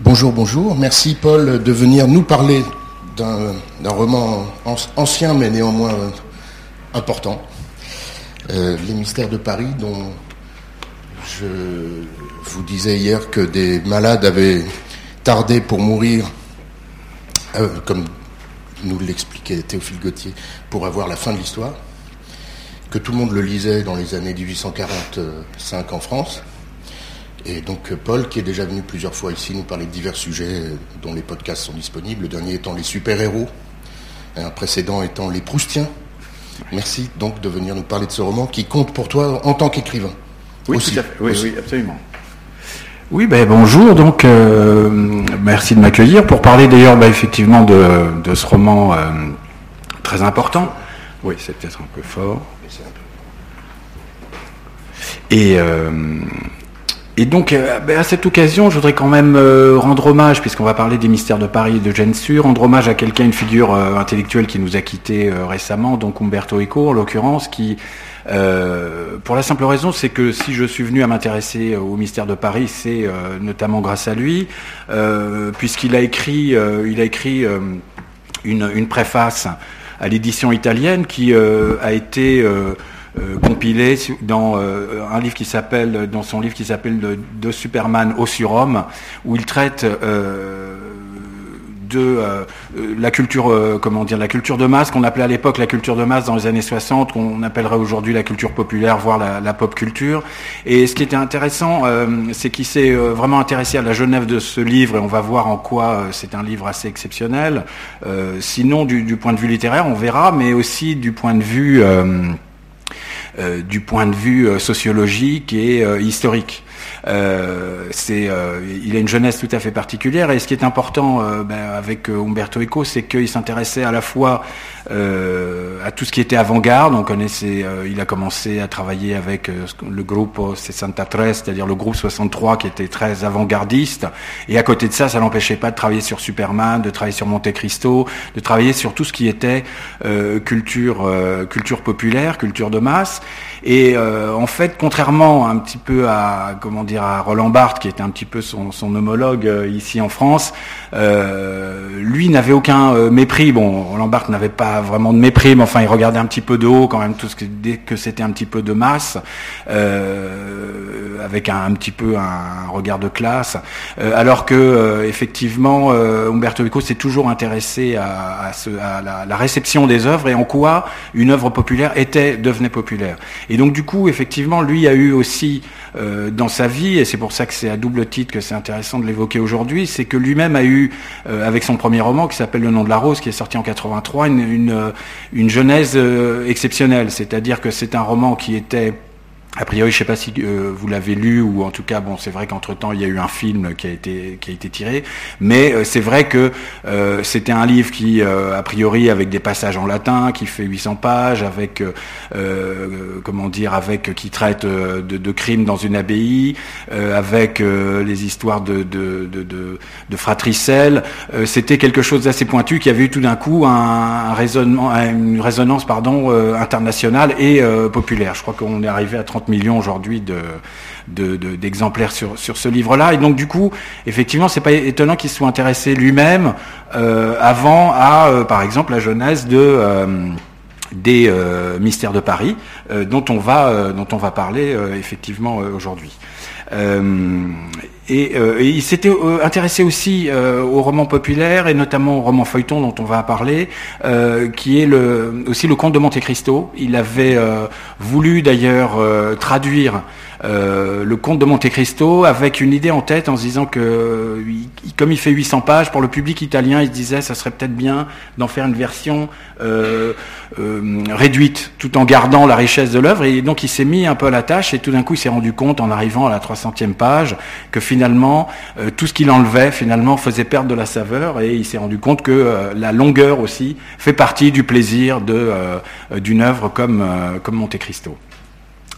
Bonjour, bonjour. Merci Paul de venir nous parler d'un roman ancien mais néanmoins important. Euh, les mystères de Paris dont je vous disais hier que des malades avaient tardé pour mourir, euh, comme nous l'expliquait Théophile Gauthier, pour avoir la fin de l'histoire, que tout le monde le lisait dans les années 1845 en France. Et donc Paul, qui est déjà venu plusieurs fois ici nous parler de divers sujets dont les podcasts sont disponibles, le dernier étant les super-héros, un précédent étant les Proustiens. Merci donc de venir nous parler de ce roman qui compte pour toi en tant qu'écrivain. Oui, oui, oui, absolument. Oui, ben bonjour. Donc, euh, merci de m'accueillir pour parler d'ailleurs, ben, effectivement, de, ce roman euh, très important. Oui, c'est peut-être un peu fort. Et, euh, et donc, ben, à cette occasion, je voudrais quand même rendre hommage, puisqu'on va parler des mystères de Paris et de Gensur, rendre hommage à quelqu'un, une figure intellectuelle qui nous a quittés récemment, donc Umberto Eco, en l'occurrence, qui euh, pour la simple raison, c'est que si je suis venu à m'intéresser au mystère de Paris, c'est euh, notamment grâce à lui, euh, puisqu'il a écrit, il a écrit une, préface à l'édition italienne qui a été compilée dans un livre qui s'appelle, dans son livre qui s'appelle de, Superman au surhomme, où il traite de euh, euh, la culture, euh, comment dire, la culture de masse qu'on appelait à l'époque la culture de masse dans les années 60, qu'on appellerait aujourd'hui la culture populaire, voire la, pop culture. Et ce qui était intéressant, c'est qu'il s'est vraiment intéressé à la Genève de ce livre, et on va voir en quoi c'est un livre assez exceptionnel. sinon du, du, point de vue littéraire, on verra, mais aussi du point de vue du point de vue sociologique et historique. Euh, c'est, euh, il a une jeunesse tout à fait particulière. Et ce qui est important euh, ben, avec Umberto Eco, c'est qu'il s'intéressait à la fois à tout ce qui était avant-garde. On connaissait, il a commencé à travailler avec le groupe 63, c'est-à-dire le groupe 63 qui était très avant-gardiste. Et à côté de ça, ça n'empêchait pas de travailler sur Superman, de travailler sur Monte Cristo, de travailler sur tout ce qui était culture, culture populaire, culture de masse. Et en fait, contrairement un petit peu à dire à Roland Barthes, qui était un petit peu son, homologue euh, ici en France, euh, lui n'avait aucun euh, mépris. Bon, Roland Barthes n'avait pas vraiment de mépris, mais enfin, il regardait un petit peu de haut quand même tout ce que dès que c'était un petit peu de masse, avec un, petit peu un, regard de classe. alors que effectivement, Umberto Eco s'est toujours intéressé à, la, la, réception des œuvres et en quoi une œuvre populaire était devenait populaire. Et donc du coup, effectivement, lui a eu aussi dans sa vie, et c'est pour ça que c'est à double titre que c'est intéressant de l'évoquer aujourd'hui, c'est que lui-même a eu, euh, avec son premier roman qui s'appelle Le nom de la rose, qui est sorti en 83, une, une, euh, une genèse euh, exceptionnelle. C'est-à-dire que c'est un roman qui était a priori, je ne sais pas si euh, vous l'avez lu ou en tout cas, bon, c'est vrai qu'entre temps il y a eu un film qui a été qui a été tiré, mais euh, c'est vrai que euh, c'était un livre qui, a priori, avec des passages en latin, qui fait 800 pages, avec comment dire, avec qui traite de, crimes dans une abbaye, avec les histoires de de de, de, fratricelle. c'était quelque chose d'assez pointu qui avait eu tout d'un coup un, raisonnement, une résonance pardon internationale et populaire. Je crois qu'on est arrivé à 30 millions aujourd'hui d'exemplaires sur, ce livre-là. Et donc du coup, effectivement, c'est pas étonnant qu'il soit intéressé lui-même euh, avant à, euh, par exemple, la jeunesse euh, des mystères de Paris, dont on va parler effectivement aujourd'hui. Et, il s'était intéressé aussi au roman populaire et notamment au roman feuilleton dont on va parler, qui est aussi le conte de Monte Cristo. Il avait voulu d'ailleurs traduire euh, le comte de Monte Cristo avec une idée en tête en se disant que comme il fait 800 pages pour le public italien, il se disait ça serait peut-être bien d'en faire une version euh, euh, réduite tout en gardant la richesse de l'œuvre et donc il s'est mis un peu à la tâche et tout d'un coup il s'est rendu compte en arrivant à la 300e page que finalement tout ce qu'il enlevait finalement faisait perdre de la saveur et il s'est rendu compte que la longueur aussi fait partie du plaisir de d'une œuvre comme comme Monte Cristo.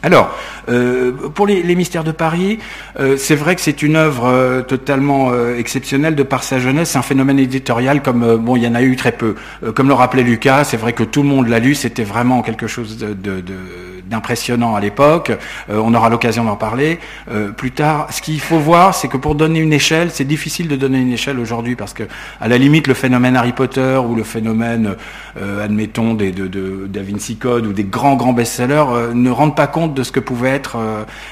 Alors, euh, pour les, mystères de Paris, euh, c'est vrai que c'est une œuvre euh, totalement exceptionnelle de par sa jeunesse. C'est un phénomène éditorial comme bon, il y en a eu très peu. comme le rappelait Lucas, c'est vrai que tout le monde l'a lu. C'était vraiment quelque chose de d'impressionnant à l'époque. on aura l'occasion d'en parler plus tard. Ce qu'il faut voir, c'est que pour donner une échelle, c'est difficile de donner une échelle aujourd'hui parce que, à la limite, le phénomène Harry Potter ou le phénomène, admettons, des, de, de, Da Vinci Code ou des grands grands best-sellers ne rendent pas compte de ce que pouvaient être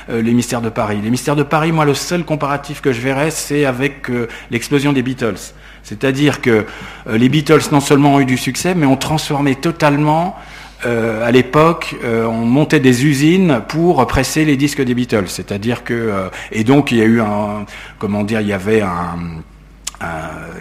les mystères de Paris. Les mystères de Paris, moi, le seul comparatif que je verrais, c'est avec l'explosion des Beatles. C'est-à-dire que euh, les Beatles non seulement ont eu du succès, mais ont transformé totalement euh, à l'époque, euh, on montait des usines pour presser les disques des Beatles. C'est-à-dire que et donc il y a eu un comment dire, il y avait un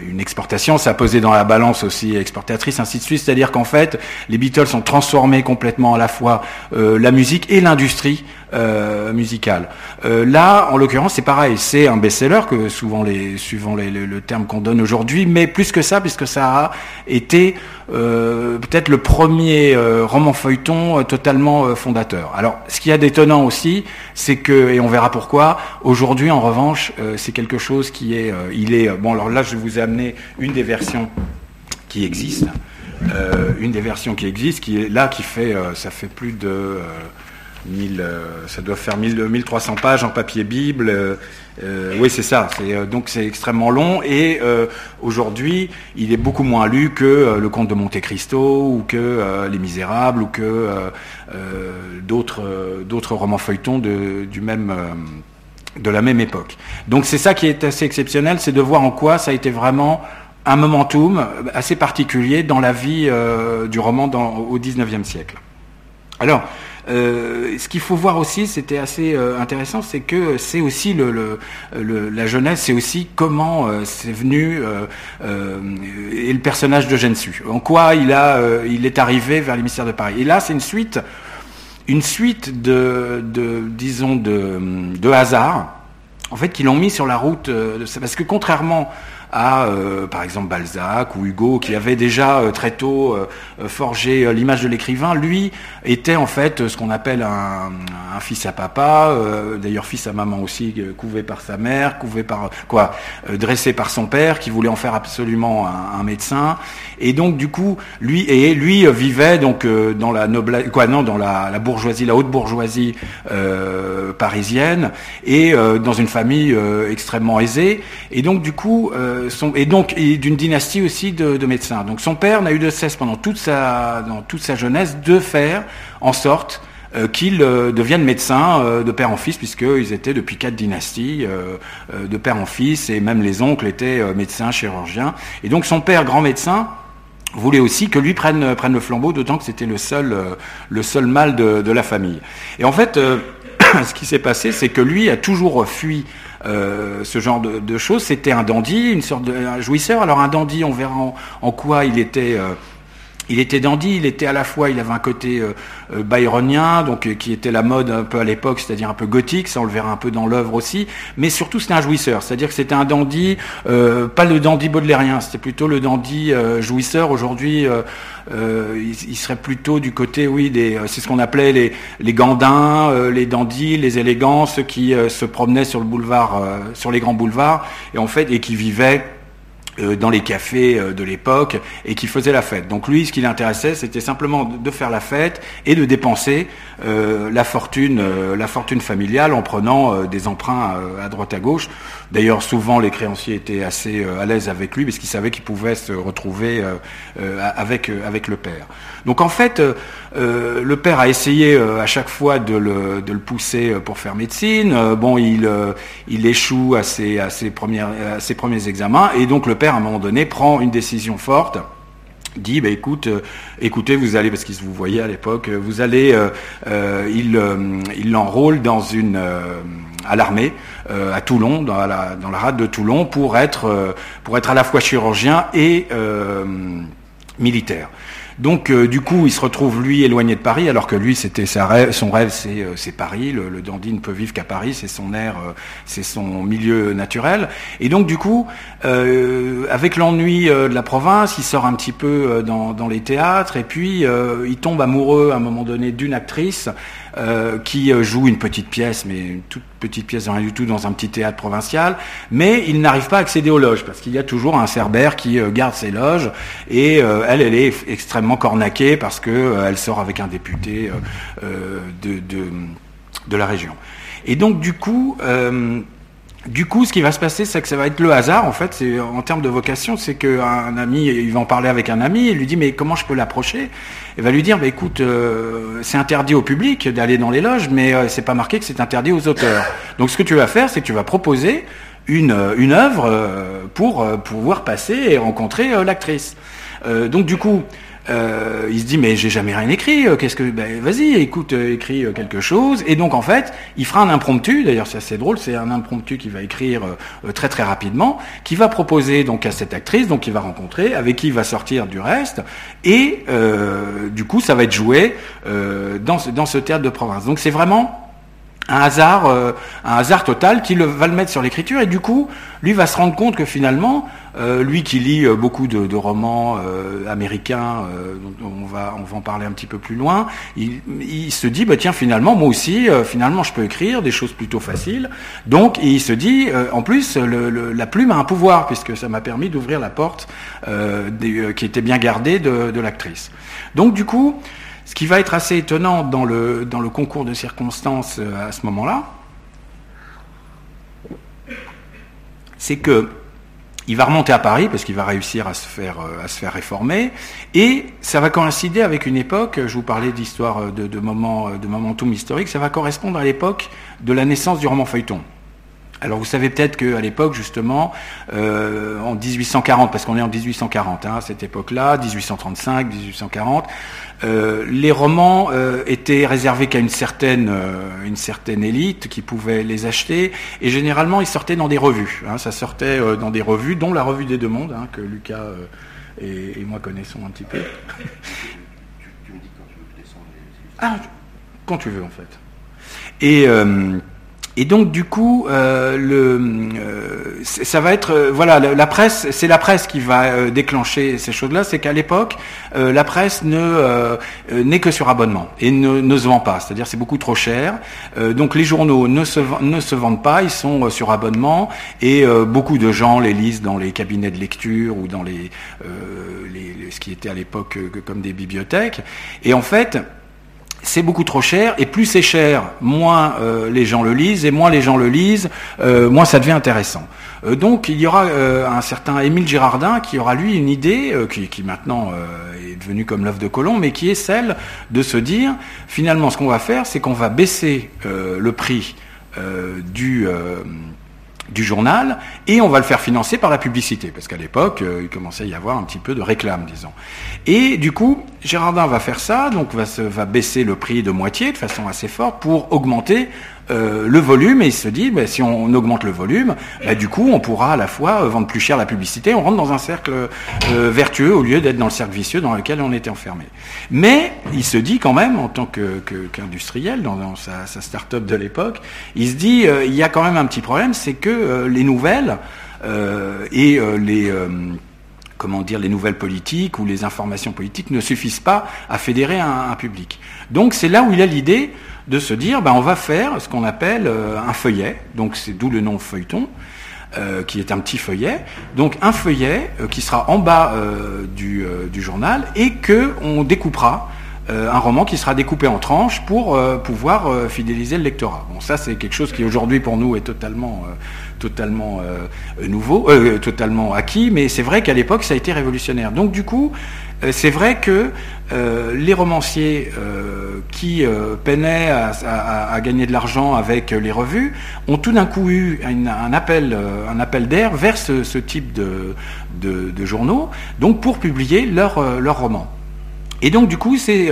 une exportation, ça posé dans la balance aussi exportatrice, ainsi de suite. C'est-à-dire qu'en fait, les Beatles ont transformé complètement à la fois la musique et l'industrie euh, musical. Euh, là, en l'occurrence, c'est pareil, c'est un best-seller que souvent les, suivant les, le, terme qu'on donne aujourd'hui, mais plus que ça, puisque ça a été euh, peut-être le premier roman feuilleton totalement fondateur. Alors, ce qui est d'étonnant aussi, c'est que, et on verra pourquoi, aujourd'hui, en revanche, c'est quelque chose qui est, il est, bon, alors là, je vous ai amené une des versions qui existent. une des versions qui existent, qui est là, qui fait, ça fait plus de, euh, ça doit faire 1300 pages en papier Bible. Euh, euh, oui, c'est ça. donc c'est extrêmement long et aujourd'hui, il est beaucoup moins lu que Le Comte de Monte Cristo ou que Les Misérables ou que d'autres romans feuilletons de la même époque. Donc c'est ça qui est assez exceptionnel, c'est de voir en quoi ça a été vraiment un momentum assez particulier dans la vie du roman dans, au XIXe siècle. Alors, euh, ce qu'il faut voir aussi, c'était assez euh, intéressant, c'est que c'est aussi le, la jeunesse, c'est aussi comment euh, c'est venu et le personnage de Gensu. En quoi il a, il est arrivé vers les de Paris. Et là, c'est une suite, une suite de, de disons, de, de hasard, en fait, qui l'ont mis sur la route. parce que contrairement à, euh, par exemple, Balzac ou Hugo, qui avait déjà euh, très tôt euh, forgé l'image de l'écrivain, lui était en fait ce qu'on appelle un, fils à papa, d'ailleurs fils à maman aussi, couvé par sa mère, couvé par quoi, dressé par son père, qui voulait en faire absolument un, médecin, et donc du coup, lui et lui vivait donc dans la noblesse, quoi, non, dans la, la, bourgeoisie, la haute bourgeoisie parisienne, et dans une famille extrêmement aisée, et donc du coup et donc d'une dynastie aussi de, médecins. Donc son père n'a eu de cesse pendant toute sa, jeunesse de faire en sorte euh, qu'il euh, devienne médecin euh, de père en fils, puisqu'ils étaient depuis quatre dynasties de père en fils, et même les oncles étaient médecins, chirurgiens. Et donc son père, grand médecin, voulait aussi que lui prenne, le flambeau, d'autant que c'était le seul, le de, la famille. Et en fait, ce qui s'est passé, c'est que lui a toujours fui euh, ce genre de, choses. C'était un dandy, une sorte de jouisseur. Alors un dandy, on verra en, quoi il était. Euh, il était dandy, il était à la fois, il avait un côté euh, euh byronien, donc qui était la mode un peu à l'époque, c'est-à-dire un peu gothique, ça on le verra un peu dans l'œuvre aussi, mais surtout c'était un jouisseur, c'est-à-dire que c'était un dandy, pas le dandy baudelairien, c'était plutôt le dandy jouisseur. Aujourd'hui, il, serait plutôt du côté, oui, des, c'est ce qu'on appelait les, les gandins, les dandys, les élégants, ceux qui se promenaient sur le boulevard, sur les grands boulevards, et en fait, et qui vivaient euh, dans les cafés euh, de l'époque et qui faisait la fête. Donc lui, ce qui l'intéressait, c'était simplement de faire la fête et de dépenser euh, la fortune, la fortune familiale en prenant des emprunts à droite à gauche. D'ailleurs, souvent les créanciers étaient assez à l'aise avec lui parce qu'ils savaient qu'ils pouvaient se retrouver avec avec le père. Donc en fait, le père a essayé à chaque fois de le, de le pousser pour faire médecine. bon, il il échoue à ses à ses premières à ses premiers examens et donc le père à un moment donné, prend une décision forte dit bah, écoute euh, écoutez vous allez parce qu'il vous voyait à l'époque euh, vous allez euh, il il l'enrôle dans une à l'armée à Toulon dans la dans la rade de Toulon pour être pour être à la fois chirurgien et militaire donc euh, du coup, il se retrouve lui éloigné de Paris, alors que lui, c'était son rêve, euh, c'est Paris. Le, dandy ne peut vivre qu'à Paris, c'est son air, euh, c'est son milieu naturel. Et donc du coup, avec l'ennui de la province, il sort un petit peu dans, les théâtres, et puis il tombe amoureux à un moment donné d'une actrice qui joue une petite pièce, mais une toute petite pièce, rien du tout, dans un petit théâtre provincial, mais il n'arrive pas à accéder aux loges, parce qu'il y a toujours un cerbère qui garde ses loges, et elle, elle est extrêmement cornaquée parce qu'elle sort avec un député de, de, la région. Et donc, du coup, du coup, ce qui va se passer, c'est que ça va être le hasard, en fait, en termes de vocation, c'est qu'un ami, il va en parler avec un ami, et lui dit, mais comment je peux l'approcher? Il va lui dire, bah, écoute, euh, c'est interdit au public d'aller dans les loges, mais euh, c'est pas marqué que c'est interdit aux auteurs. Donc, ce que tu vas faire, c'est que tu vas proposer une, une œuvre euh, pour pouvoir passer et rencontrer l'actrice. donc, du coup, euh, il se dit mais j'ai jamais rien écrit. Euh, qu'est-ce que ben, vas-y, écoute, euh, écris quelque chose. Et donc en fait, il fera un impromptu. D'ailleurs, c'est assez drôle. C'est un impromptu qu'il va écrire très très rapidement, qui va proposer donc à cette actrice, donc il va rencontrer, avec qui il va sortir du reste. Et du coup, ça va être joué dans, dans ce théâtre de province. Donc c'est vraiment un hasard, euh, un hasard total qui le, va le mettre sur l'écriture et du coup, lui va se rendre compte que finalement, euh, lui qui lit euh, beaucoup de, romans américains, on va on va en parler un petit peu plus loin, il, il se dit bah tiens finalement moi aussi finalement je peux écrire des choses plutôt faciles. Donc il se dit en plus le, la plume a un pouvoir puisque ça m'a permis d'ouvrir la porte qui était bien gardée de, de l'actrice. Donc du coup ce qui va être assez étonnant dans le, concours de circonstances euh, à ce moment-là, c'est que il va remonter à Paris parce qu'il va réussir à se faire euh, réformer et ça va coïncider avec une époque. Je vous parlais d'histoire euh, de, de moments de momentum historique. Ça va correspondre à l'époque de la naissance du roman feuilleton. Alors vous savez peut-être qu'à l'époque, justement, euh, en 1840, parce qu'on est en 1840, hein, à cette époque-là, 1835, 1840, euh, les romans euh, étaient réservés qu'à une certaine, une certaine élite qui pouvait les acheter, et généralement ils sortaient dans des revues. Hein, ça sortait dans des revues, dont la revue des deux mondes, hein, que Lucas et, moi connaissons un petit peu. Tu, me dis quand tu veux que Ah, quand tu veux en fait. Et et donc du coup, euh, le, euh, ça va être euh, voilà la, presse, c'est la presse qui va déclencher ces choses-là. C'est qu'à l'époque, la presse ne n'est que sur abonnement et ne, ne se vend pas. C'est-à-dire c'est beaucoup trop cher. donc les journaux ne se ne se vendent pas, ils sont sur abonnement et beaucoup de gens les lisent dans les cabinets de lecture ou dans les, les ce qui était à l'époque comme des bibliothèques. Et en fait c'est beaucoup trop cher, et plus c'est cher, moins euh, les gens le lisent, et moins les gens le lisent, euh, moins ça devient intéressant. Euh, donc il y aura un certain Émile Girardin qui aura lui une idée, qui, qui, maintenant est devenue comme l'œuvre de Colomb, mais qui est celle de se dire, finalement ce qu'on va faire, c'est qu'on va baisser le prix du du journal et on va le faire financer par la publicité. Parce qu'à l'époque euh, il commençait à y avoir un petit peu de réclame disons. Et du coup Gérardin va faire ça donc va, se, va baisser le prix de moitié de façon assez forte pour augmenter euh, le volume et il se dit bah, si on, augmente le volume, bah, du coup on pourra à la fois euh, vendre plus cher la publicité, on rentre dans un cercle euh, vertueux au lieu d'être dans le cercle vicieux dans lequel on était enfermé. Mais il se dit quand même en tant qu'industriel dans, sa, sa start-up de l'époque, il se dit il y a quand même un petit problème, c'est que les nouvelles et les comment dire, les nouvelles politiques ou les informations politiques ne suffisent pas à fédérer un, public. Donc c'est là où il a l'idée de se dire, ben, on va faire ce qu'on appelle euh, un feuillet, donc c'est d'où le nom feuilleton, euh, qui est un petit feuillet, donc un feuillet euh, qui sera en bas du, du, journal et que on découpera un roman qui sera découpé en tranches pour pouvoir fidéliser le lectorat. Bon, ça c'est quelque chose qui aujourd'hui pour nous est totalement totalement nouveau, totalement acquis, mais c'est vrai qu'à l'époque ça a été révolutionnaire. Donc du coup, euh, c'est vrai que euh, les romanciers euh, qui peinaient à, gagner de l'argent avec les revues ont tout d'un coup eu un appel, un appel d'air vers ce, type de, journaux, donc pour publier leurs leur romans. Et donc du coup, c'est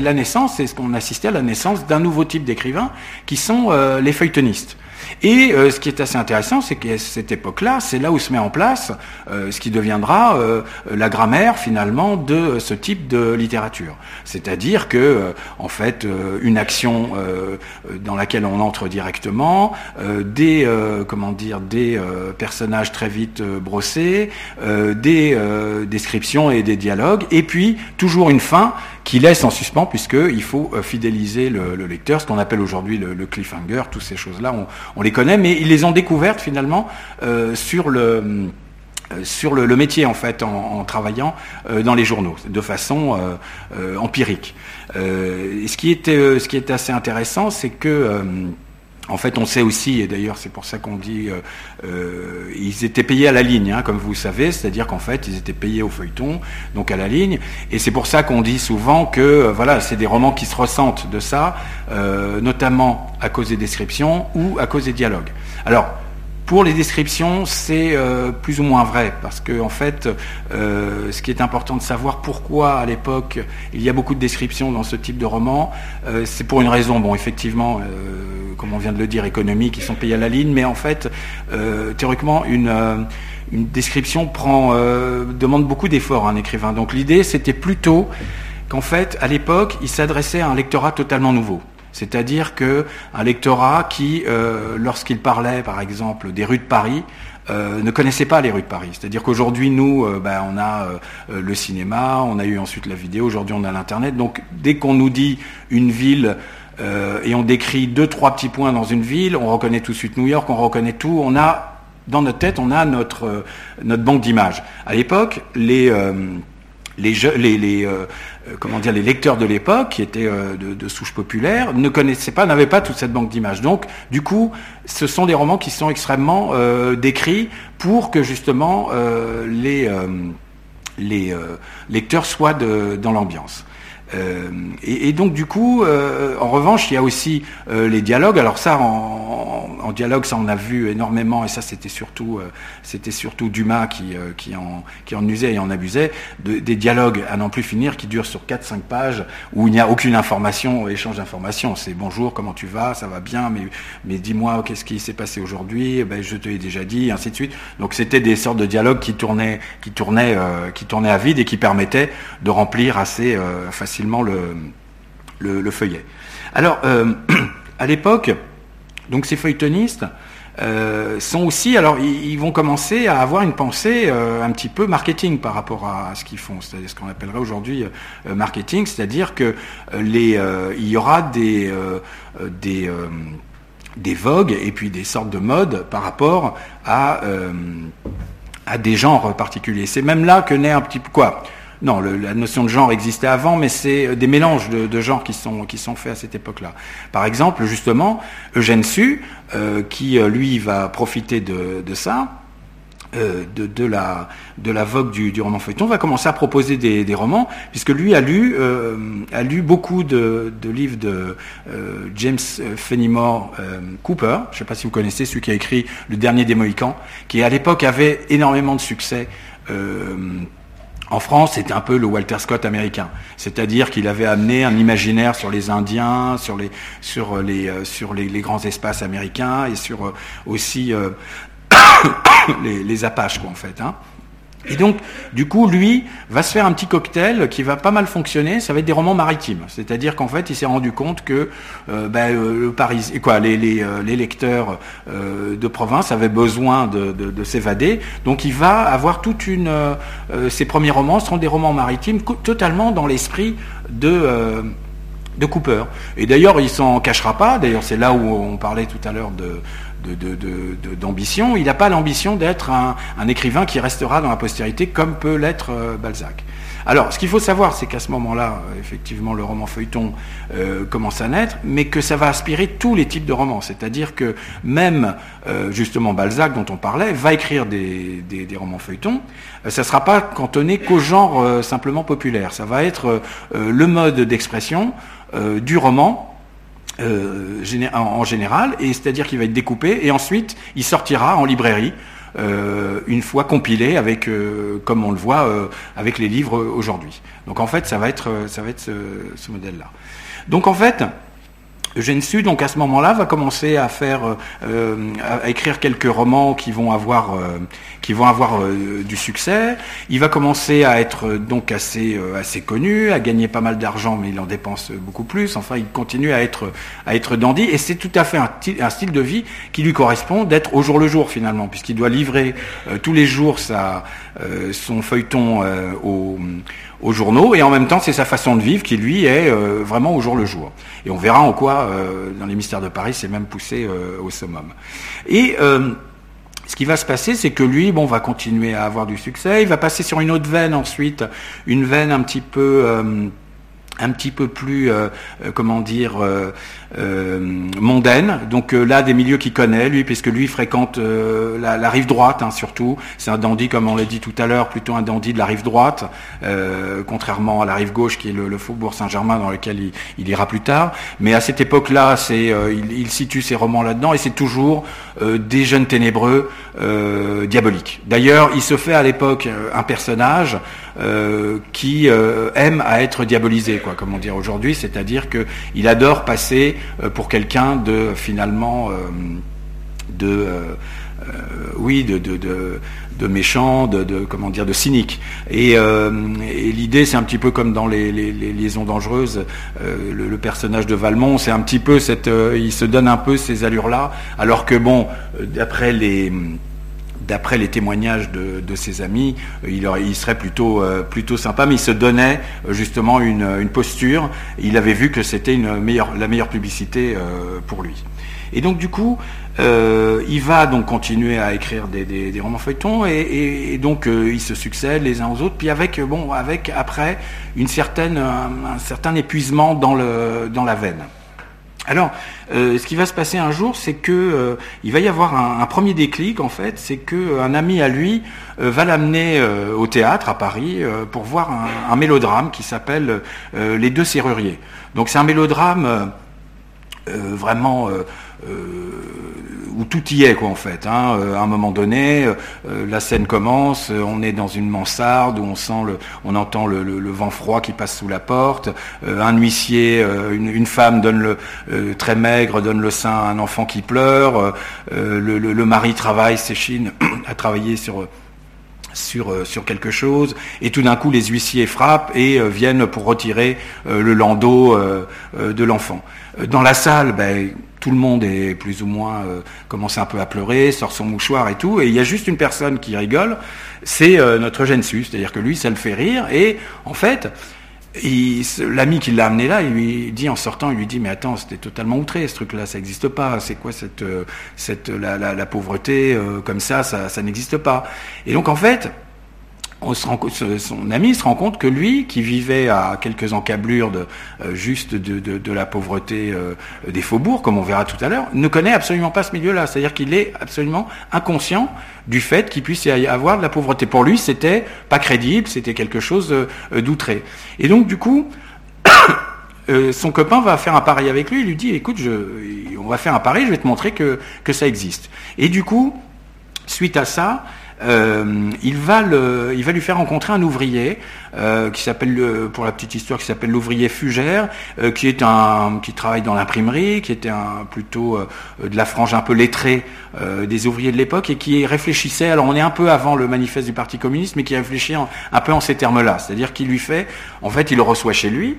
la naissance, c'est ce qu'on assistait à la naissance d'un nouveau type d'écrivains qui sont les feuilletonistes. Et euh, ce qui est assez intéressant, c'est qu'à cette époque-là, c'est là où se met en place euh, ce qui deviendra euh, la grammaire finalement de ce type de littérature. C'est-à-dire que, en fait, une action dans laquelle on entre directement, des comment dire, des personnages très vite brossés, des descriptions et des dialogues, et puis toujours une fin qui laisse en suspens puisqu'il faut fidéliser le, lecteur, ce qu'on appelle aujourd'hui le, cliffhanger, toutes ces choses-là, on, les connaît, mais ils les ont découvertes finalement sur le sur le, métier en fait en, travaillant dans les journaux de façon empirique. ce qui était ce qui était assez intéressant, c'est que en fait, on sait aussi, et d'ailleurs c'est pour ça qu'on dit, euh, euh, ils étaient payés à la ligne, hein, comme vous savez, c'est-à-dire qu'en fait ils étaient payés au feuilleton, donc à la ligne, et c'est pour ça qu'on dit souvent que euh, voilà, c'est des romans qui se ressentent de ça, notamment à cause des descriptions ou à cause des dialogues. Alors, pour les descriptions, c'est euh, plus ou moins vrai, parce que en fait, euh, ce qui est important de savoir pourquoi à l'époque il y a beaucoup de descriptions dans ce type de roman, euh, c'est pour une raison, bon, effectivement, comme on vient de le dire, économique, ils sont payés à la ligne, mais en fait, théoriquement, une, une description prend, demande beaucoup d'efforts à un écrivain. Donc l'idée, c'était plutôt qu'en fait, à l'époque, il s'adressait à un lectorat totalement nouveau. C'est-à-dire qu'un lectorat qui, euh, lorsqu'il parlait par exemple des rues de Paris, euh, ne connaissait pas les rues de Paris. C'est-à-dire qu'aujourd'hui, nous, euh, ben, on a le cinéma, on a eu ensuite la vidéo, aujourd'hui on a l'Internet. Donc dès qu'on nous dit une ville et on décrit deux, trois petits points dans une ville, on reconnaît tout de suite New York, on reconnaît tout, on a, dans notre tête, on a notre, notre banque d'images. À l'époque, les les, les, euh, euh, comment dire, les lecteurs de l'époque, qui étaient euh, de, souche populaire, ne connaissaient pas, n'avaient pas toute cette banque d'images. Donc, du coup, ce sont des romans qui sont extrêmement décrits pour que justement les, les lecteurs soient dans l'ambiance. Euh, et, donc du coup, euh, en revanche, il y a aussi euh, les dialogues. Alors ça, en, en, dialogue, ça on a vu énormément, et ça c'était surtout, c'était surtout Dumas qui, qui, en, qui en usait et en abusait, des dialogues à n'en plus finir qui durent sur 4-5 pages où il n'y a aucune information, échange d'informations. C'est bonjour, comment tu vas, ça va bien, mais, mais dis-moi qu'est-ce qui s'est passé aujourd'hui, ben, je te l'ai déjà dit, et ainsi de suite. Donc c'était des sortes de dialogues qui tournaient, qui tournaient, qui tournaient à vide et qui permettaient de remplir assez facilement le, feuillet. Alors, euh, à l'époque, donc ces feuilletonistes euh, sont aussi, alors ils, vont commencer à avoir une pensée euh, un petit peu marketing par rapport à, ce qu'ils font, c'est-à-dire ce qu'on appellerait aujourd'hui marketing, c'est-à-dire que il y aura des vogues et puis des sortes de modes par rapport à, à des genres particuliers. C'est même là que naît un petit peu quoi non, la notion de genre existait avant, mais c'est euh, des mélanges de, genres qui sont, qui sont faits à cette époque-là. Par exemple, justement, Eugène Sue, euh, qui euh, lui va profiter de, ça, de, la, de la vogue du, roman feuilleton, va commencer à proposer des, romans, puisque lui a lu, a lu beaucoup de, livres de James Fenimore Cooper, je ne sais pas si vous connaissez, celui qui a écrit Le Dernier des Mohicans, qui à l'époque avait énormément de succès. En France, c'était un peu le Walter Scott américain, c'est-à-dire qu'il avait amené un imaginaire sur les Indiens, sur les euh, les, grands espaces américains et sur euh, aussi euh, les, les, Apaches quoi en fait. Hein. Et donc, du coup, lui va se faire un petit cocktail qui va pas mal fonctionner. Ça va être des romans maritimes. C'est-à-dire qu'en fait, il s'est rendu compte que euh, ben, euh, le Paris, quoi, les, les, euh, les lecteurs de province avaient besoin de, de, s'évader. Donc, il va avoir toute une. ses premiers romans seront des romans maritimes totalement dans l'esprit de de Cooper. Et d'ailleurs, il s'en cachera pas. D'ailleurs, c'est là où on parlait tout à l'heure de, d'ambition. il n'a pas l'ambition d'être un, écrivain qui restera dans la postérité comme peut l'être euh, Balzac. Alors, ce qu'il faut savoir, c'est qu'à ce moment-là, euh, effectivement, le roman feuilleton euh, commence à naître, mais que ça va aspirer tous les types de romans. C'est-à-dire que même, justement, Balzac, dont on parlait, va écrire des, romans feuilletons. ça ne sera pas cantonné qu'au genre simplement populaire. Ça va être le mode d'expression du roman euh, en général, et c'est-à-dire qu'il va être découpé, et ensuite il sortira en librairie. Euh, une fois compilé avec, euh, comme on le voit, avec les livres aujourd'hui. Donc en fait, ça va être, ça va être ce, modèle-là. Donc en fait, Eugène Sud, donc à ce moment-là, va commencer à faire, à écrire quelques romans qui vont avoir, qui vont avoir du succès. Il va commencer à être donc assez, assez connu, à gagner pas mal d'argent, mais il en dépense beaucoup plus. Enfin, il continue à être, à être dandy, et c'est tout à fait un, un, style de vie qui lui correspond d'être au jour le jour finalement, puisqu'il doit livrer tous les jours sa, son feuilleton au aux journaux, et en même temps c'est sa façon de vivre qui lui est euh, vraiment au jour le jour. Et on verra en quoi, euh, dans les mystères de Paris, c'est même poussé euh, au summum. Et ce qui va se passer, c'est que lui, bon, va continuer à avoir du succès. Il va passer sur une autre veine ensuite, une veine un petit peu, un petit peu plus, comment dire, mondaine. Donc euh, là, des milieux qu'il connaît, lui, puisque lui fréquente euh, la, rive droite, hein, surtout. C'est un dandy, comme on l'a dit tout à l'heure, plutôt un dandy de la rive droite, contrairement à la rive gauche, qui est le, faubourg Saint-Germain, dans lequel il, ira plus tard. Mais à cette époque-là, c'est, il, situe ses romans là-dedans, et c'est toujours des jeunes ténébreux diaboliques. D'ailleurs, il se fait à l'époque un personnage qui aime à être diabolisé, quoi, comme on dit aujourd'hui, c'est-à-dire qu'il adore passer euh, pour quelqu'un de finalement euh, de euh, oui, de, de, de, méchant, de, comment dire, de cynique. Et, l'idée, c'est un petit peu comme dans les, liaisons dangereuses, le, personnage de Valmont, c'est un petit peu cette, il se donne un peu ces allures-là, alors que bon, d'après les d'après les témoignages de, ses amis, euh, il, serait plutôt, euh, plutôt sympa, mais il se donnait euh, justement une, posture. Il avait vu que c'était la meilleure publicité pour lui. Et donc du coup, il va donc continuer à écrire des, romans feuilletons et, donc il se succède les uns aux autres. Puis avec bon, après un, certain épuisement dans la veine. Alors, euh, ce qui va se passer un jour, c'est que euh, il va y avoir un, premier déclic en fait, c'est que euh, un ami à lui va l'amener au théâtre à Paris pour voir un, mélodrame qui s'appelle Les deux serruriers. Donc c'est un mélodrame vraiment où tout y est quoi en fait. Hein. Euh, à un moment donné, euh, la scène commence, euh, on est dans une mansarde où on entend le, vent froid qui passe sous la porte. un huissier, une, femme très maigre donne le sein à un enfant qui pleure. Le, mari travaille, s'échine à travailler sur, sur, quelque chose, et tout d'un coup les huissiers frappent et viennent pour retirer le landau de l'enfant. Dans la salle, ben, tout le monde est plus ou moins euh, commence un peu à pleurer, sort son mouchoir et tout, et il y a juste une personne qui rigole, c'est euh, notre Gensu, c'est-à-dire que lui, ça le fait rire, et en fait, l'ami qui l'a amené là, il lui dit en sortant, il lui dit mais attends, c'était totalement outré ce truc-là, ça n'existe pas, c'est quoi cette, euh, cette la, pauvreté comme ça, ça, ça n'existe pas. Et donc en fait, son ami se rend compte que lui, qui vivait à quelques encablures de, euh, juste de, la pauvreté euh, des faubourgs, comme on verra tout à l'heure, ne connaît absolument pas ce milieu-là. C'est-à-dire qu'il est absolument inconscient du fait qu'il puisse y avoir de la pauvreté. Pour lui, c'était pas crédible, c'était quelque chose euh, d'outré. Et donc, du coup, son copain va faire un pari avec lui, il lui dit, écoute, on va faire un pari, je vais te montrer que, que ça existe. Et du coup, suite à ça, euh, il, va le, il va lui faire rencontrer un ouvrier euh, qui s'appelle, pour la petite histoire, qui s'appelle l'ouvrier Fugère, euh, qui est un, qui travaille dans l'imprimerie, qui était un plutôt de la frange un peu lettrée des ouvriers de l'époque et qui réfléchissait. Alors on est un peu avant le manifeste du Parti communiste, mais qui réfléchit un peu en ces termes-là, c'est-à-dire qu'il lui fait, en fait, il le reçoit chez lui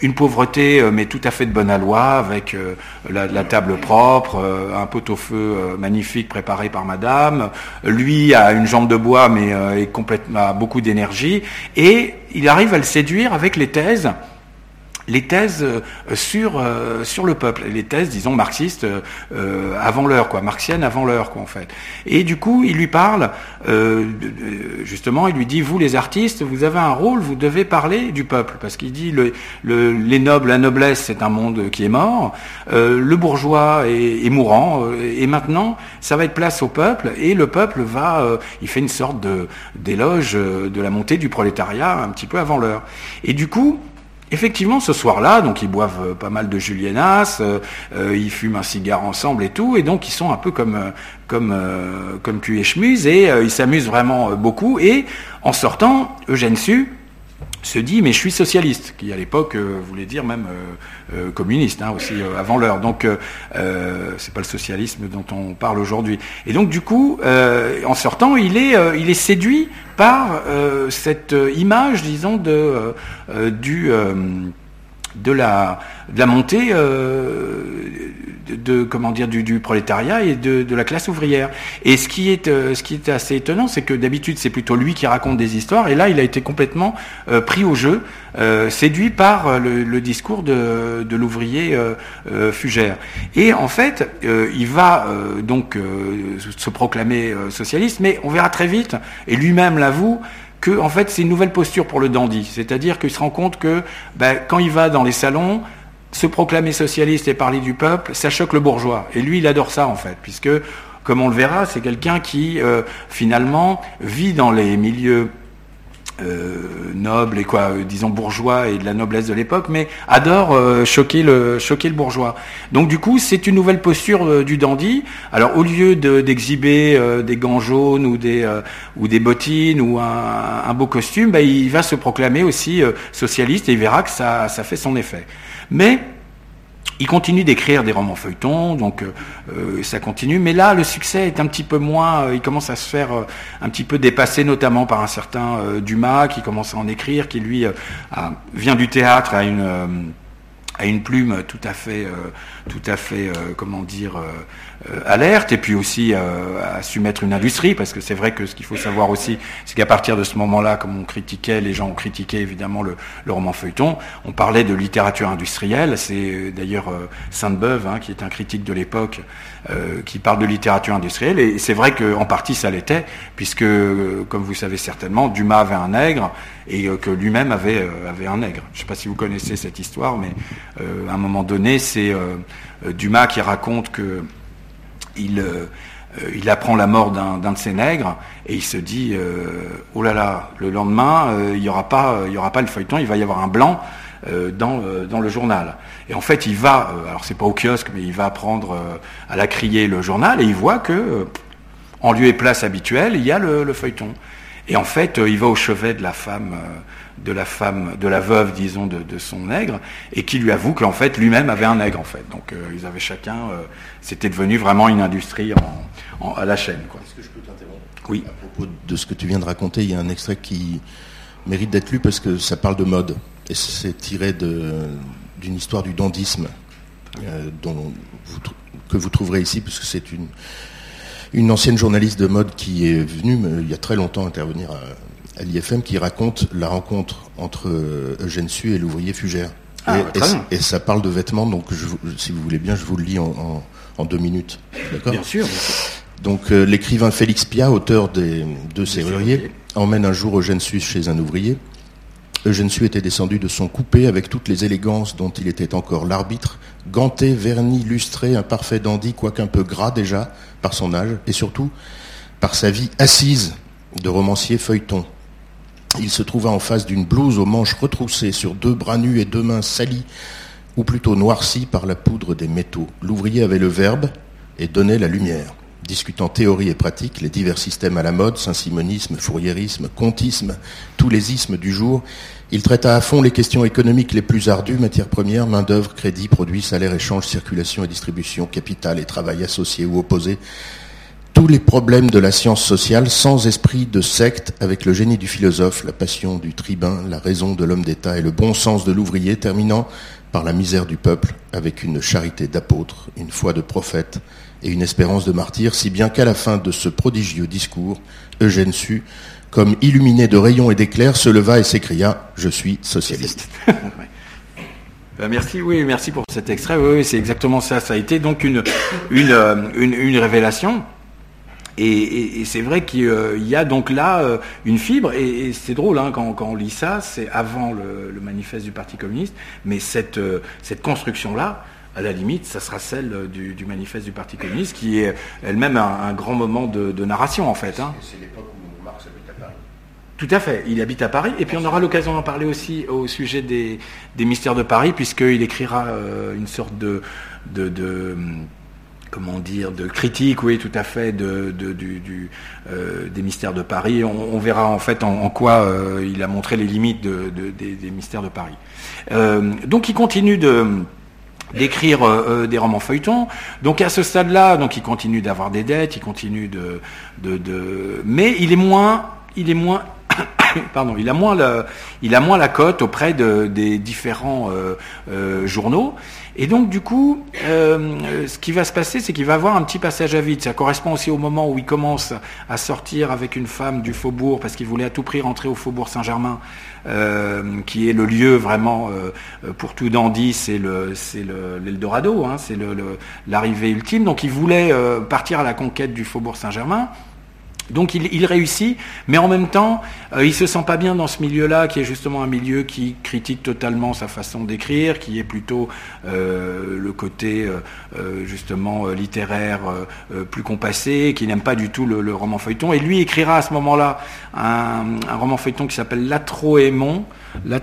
une pauvreté, euh, mais tout à fait de bonne aloi, avec euh, la, table propre, euh, un pot-au-feu magnifique préparé par madame. Lui a une jambe de bois, mais est complètement, a beaucoup d'énergie. Et il arrive à le séduire avec les thèses les thèses euh, sur, euh, sur le peuple, les thèses, disons, marxistes euh, avant l'heure, quoi, marxiennes avant l'heure, quoi, en fait. Et du coup, il lui parle, justement, il lui dit, vous les artistes, vous avez un rôle, vous devez parler du peuple, parce qu'il dit, le, les nobles, la noblesse, c'est un monde qui est mort, le bourgeois est, mourant, et maintenant, ça va être place au peuple, et le peuple va, il fait une sorte d'éloge de la montée du prolétariat un petit peu avant l'heure. Et du coup, Effectivement, ce soir-là, donc ils boivent euh, pas mal de Julienas, euh, euh, ils fument un cigare ensemble et tout, et donc ils sont un peu comme comme comme cul et chemise, et ils s'amusent vraiment beaucoup. Et en sortant, Eugène Su se dit mais je suis socialiste, qui à l'époque voulait dire même communiste hein, aussi avant l'heure. Donc c'est pas le socialisme dont on parle aujourd'hui. Et donc du coup, en sortant, il est, il est séduit par cette image, disons, de du de la, de la montée euh, de, comment dire du, prolétariat et de, la classe ouvrière. Et ce qui est euh, ce qui est assez étonnant, c'est que d'habitude c'est plutôt lui qui raconte des histoires, et là il a été complètement euh, pris au jeu, séduit par le, discours de, l'ouvrier Fugère. Et en fait, il va donc se proclamer socialiste, mais on verra très vite, et lui-même l'avoue, que en fait c'est une nouvelle posture pour le dandy, c'est-à-dire qu'il se rend compte que ben, quand il va dans les salons, se proclamer socialiste et parler du peuple, ça choque le bourgeois. Et lui, il adore ça en fait, puisque comme on le verra, c'est quelqu'un qui euh, finalement vit dans les milieux euh, noble et quoi, euh, disons bourgeois et de la noblesse de l'époque, mais adore euh, choquer le choquer le bourgeois. Donc du coup, c'est une nouvelle posture du dandy. Alors au lieu d'exhiber des gants jaunes ou des ou des bottines ou un, beau costume, bah, il va se proclamer aussi socialiste et il verra que ça ça fait son effet. Mais il continue d'écrire des romans feuilletons, donc euh, euh, ça continue. Mais là, le succès est un petit peu moins. Euh, il commence à se faire un petit peu dépasser, notamment par un certain Dumas qui commence à en écrire, qui lui vient du théâtre à une une plume tout à fait, tout à fait, comment dire, alerte et puis aussi euh, à su mettre une industrie, parce que c'est vrai que ce qu'il faut savoir aussi, c'est qu'à partir de ce moment-là, comme on critiquait, les gens ont critiqué évidemment le, roman feuilleton, on parlait de littérature industrielle. C'est euh, d'ailleurs Sainte-Beuve, hein, qui est un critique de l'époque, qui parle de littérature industrielle, et c'est vrai qu'en partie ça l'était, puisque, comme vous savez certainement, Dumas avait un nègre et que lui-même avait, avait un nègre. Je ne sais pas si vous connaissez cette histoire, mais à un moment donné, c'est Dumas qui raconte que euh, il, apprend la mort d'un de ses nègres et il se dit euh, oh là là, le lendemain, euh, il n'y aura, pas, aura pas le feuilleton, il va y avoir un blanc dans, le journal. Et en fait, il va, alors c'est pas au kiosque, mais il va prendre à la crier le journal et il voit que, en lieu et place habituelle, il y a le feuilleton. Et en fait, il va au chevet de la femme de la femme, de la veuve, disons, de, son nègre, et qui lui avoue qu'en fait, lui-même avait un nègre, en fait. Donc, euh, ils avaient chacun, euh, c'était devenu vraiment une industrie à la chaîne. Est-ce que je peux t'interrompre? Oui. À propos de ce que tu viens de raconter, il y a un extrait qui mérite d'être lu parce que ça parle de mode, et c'est tiré d'une histoire du dandisme, euh, dont que vous trouverez ici, puisque c'est une, une ancienne journaliste de mode qui est venue il y a très longtemps intervenir à à l'IFM qui raconte la rencontre entre euh, Eugène Sue et l'ouvrier Fugère. Ah, et, ça parle de vêtements, donc si vous voulez bien, je vous le lis en, deux minutes. D'accord? Bien sûr, Donc euh, l'écrivain Félix Pia, auteur des deux serruriers, emmène un jour Eugène Sue chez un ouvrier. Eugène Sue était descendu de son coupé avec toutes les élégances dont il était encore l'arbitre, ganté, verni, lustré, un parfait dandy, quoique un peu gras déjà par son âge, et surtout par sa vie assise de romancier feuilleton. Il se trouva en face d'une blouse aux manches retroussées sur deux bras nus et deux mains salies, ou plutôt noircies par la poudre des métaux. L'ouvrier avait le verbe et donnait la lumière. Discutant théorie et pratique, les divers systèmes à la mode, saint-simonisme, fourriérisme, comtisme, tous les ismes du jour, il traita à fond les questions économiques les plus ardues, matières premières, main-d'œuvre, crédit, produits, salaire, échange, circulation et distribution, capital et travail associés ou opposés, tous les problèmes de la science sociale sans esprit de secte, avec le génie du philosophe, la passion du tribun, la raison de l'homme d'État et le bon sens de l'ouvrier, terminant par la misère du peuple, avec une charité d'apôtre, une foi de prophète et une espérance de martyr, si bien qu'à la fin de ce prodigieux discours, Eugène Sue, comme illuminé de rayons et d'éclairs, se leva et s'écria Je suis socialiste. Ben, merci, oui, merci pour cet extrait. Oui, c'est exactement ça. Ça a été donc une, une, euh, une révélation. Et, c'est vrai qu'il y a donc là euh, une fibre, et, c'est drôle hein, quand, on lit ça, c'est avant le, manifeste du Parti communiste, mais cette, euh, cette construction-là, à la limite, ça sera celle du, manifeste du Parti communiste, qui est elle-même un, grand moment de, narration en fait. Hein. C'est l'époque où Marx habite à Paris. Tout à fait, il habite à Paris, et puis on aura l'occasion d'en parler aussi au sujet des, mystères de Paris, puisqu'il écrira euh, une sorte de, de comment dire, de critique, oui, tout à fait, de, euh, des mystères de Paris. On, verra en fait en, quoi euh, il a montré les limites des, mystères de Paris. Euh, donc il continue de d'écrire des romans feuilletons. Donc à ce stade-là, donc il continue d'avoir des dettes, il continue de, de, mais il est moins, il est moins pardon, il a moins la, il a moins la cote auprès des différents journaux. Et donc du coup, euh, ce qui va se passer, c'est qu'il va avoir un petit passage à vide. Ça correspond aussi au moment où il commence à sortir avec une femme du faubourg, parce qu'il voulait à tout prix rentrer au faubourg Saint-Germain, euh, qui est le lieu vraiment euh, pour tout dandy, c'est le c'est l'Eldorado, hein, c'est l'arrivée ultime. Donc il voulait partir à la conquête du faubourg Saint-Germain. Donc il, réussit, mais en même temps, il il se sent pas bien dans ce milieu-là, qui est justement un milieu qui critique totalement sa façon d'écrire, qui est plutôt euh, le côté euh, euh, justement littéraire plus compassé, qui n'aime pas du tout le, roman feuilleton. Et lui écrira à ce moment-là un, roman feuilleton qui s'appelle Latroémon,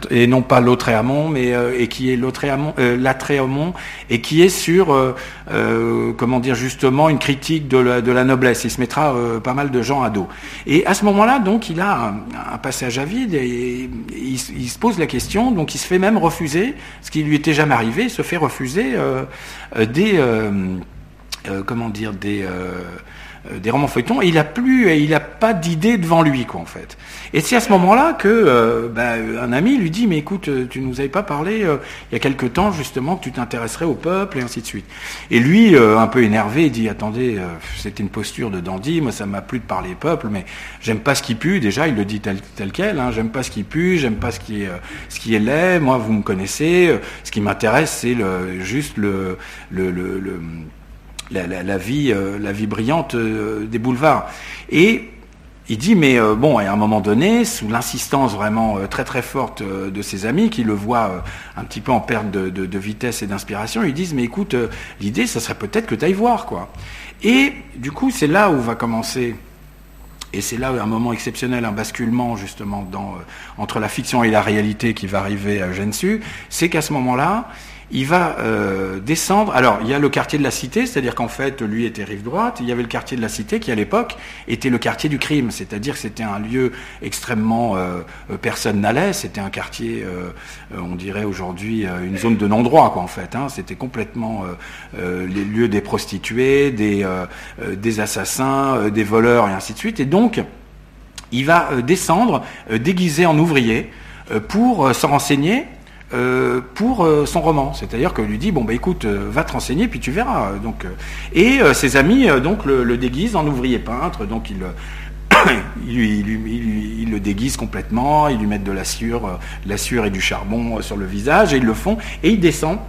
et non pas l'Autréamont, mais euh, et qui est l'Autréamont, euh, et qui est sur, euh, comment dire justement, une critique de la noblesse. Il se mettra pas mal de gens à dos. Et à ce moment-là, donc, il a un, passage à vide et, il, se pose la question. Donc, il se fait même refuser, ce qui lui était jamais arrivé, il se fait refuser des, comment dire, des euh, des romans feuilletons, et il a plus, il n'a pas d'idée devant lui, quoi, en fait. Et c'est à ce moment-là que euh, bah, un ami lui dit, mais écoute, euh, tu nous avais pas parlé il y a quelque temps justement que tu t'intéresserais au peuple et ainsi de suite. Et lui, un peu énervé, dit, attendez, c'était une posture de dandy, moi ça m'a plu de parler peuple, mais j'aime pas ce qui pue. Déjà, il le dit tel, tel quel, hein, j'aime pas ce qui pue, j'aime pas ce qui est, ce qui est laid. Moi, vous me connaissez. Ce qui m'intéresse, c'est le, juste le, le, le la, vie, euh, la vie brillante euh, des boulevards. Et il dit, mais euh, bon, à un moment donné, sous l'insistance vraiment très très forte de ses amis, qui le voient un petit peu en perte de, vitesse et d'inspiration, ils disent, mais écoute, l'idée, ça serait peut-être que tu ailles voir, quoi. Et du coup, c'est là où va commencer, et c'est là un moment exceptionnel, un basculement justement entre la fiction et la réalité qui va arriver à Gensu, c'est qu'à ce moment-là, il va euh, descendre. Alors, il y a le quartier de la Cité, c'est-à-dire qu'en fait, lui était rive droite. Il y avait le quartier de la Cité qui, à l'époque, était le quartier du crime, c'est-à-dire que c'était un lieu extrêmement euh, euh, personne n'allait. C'était un quartier, on dirait aujourd'hui, une zone de non-droit, quoi, en fait. Hein. C'était complètement les lieux des prostituées, des, des assassins, des voleurs et ainsi de suite. Et donc, il va descendre déguisé en ouvrier pour se renseigner euh, pour euh, son roman. C'est-à-dire que lui dit bon bah écoute, euh, va te renseigner puis tu verras. Donc et ses amis donc le, déguisent en ouvrier peintre, donc il le déguise complètement, ils lui mettent de la sueur, la sueur et du charbon sur le visage et ils le font et il descend.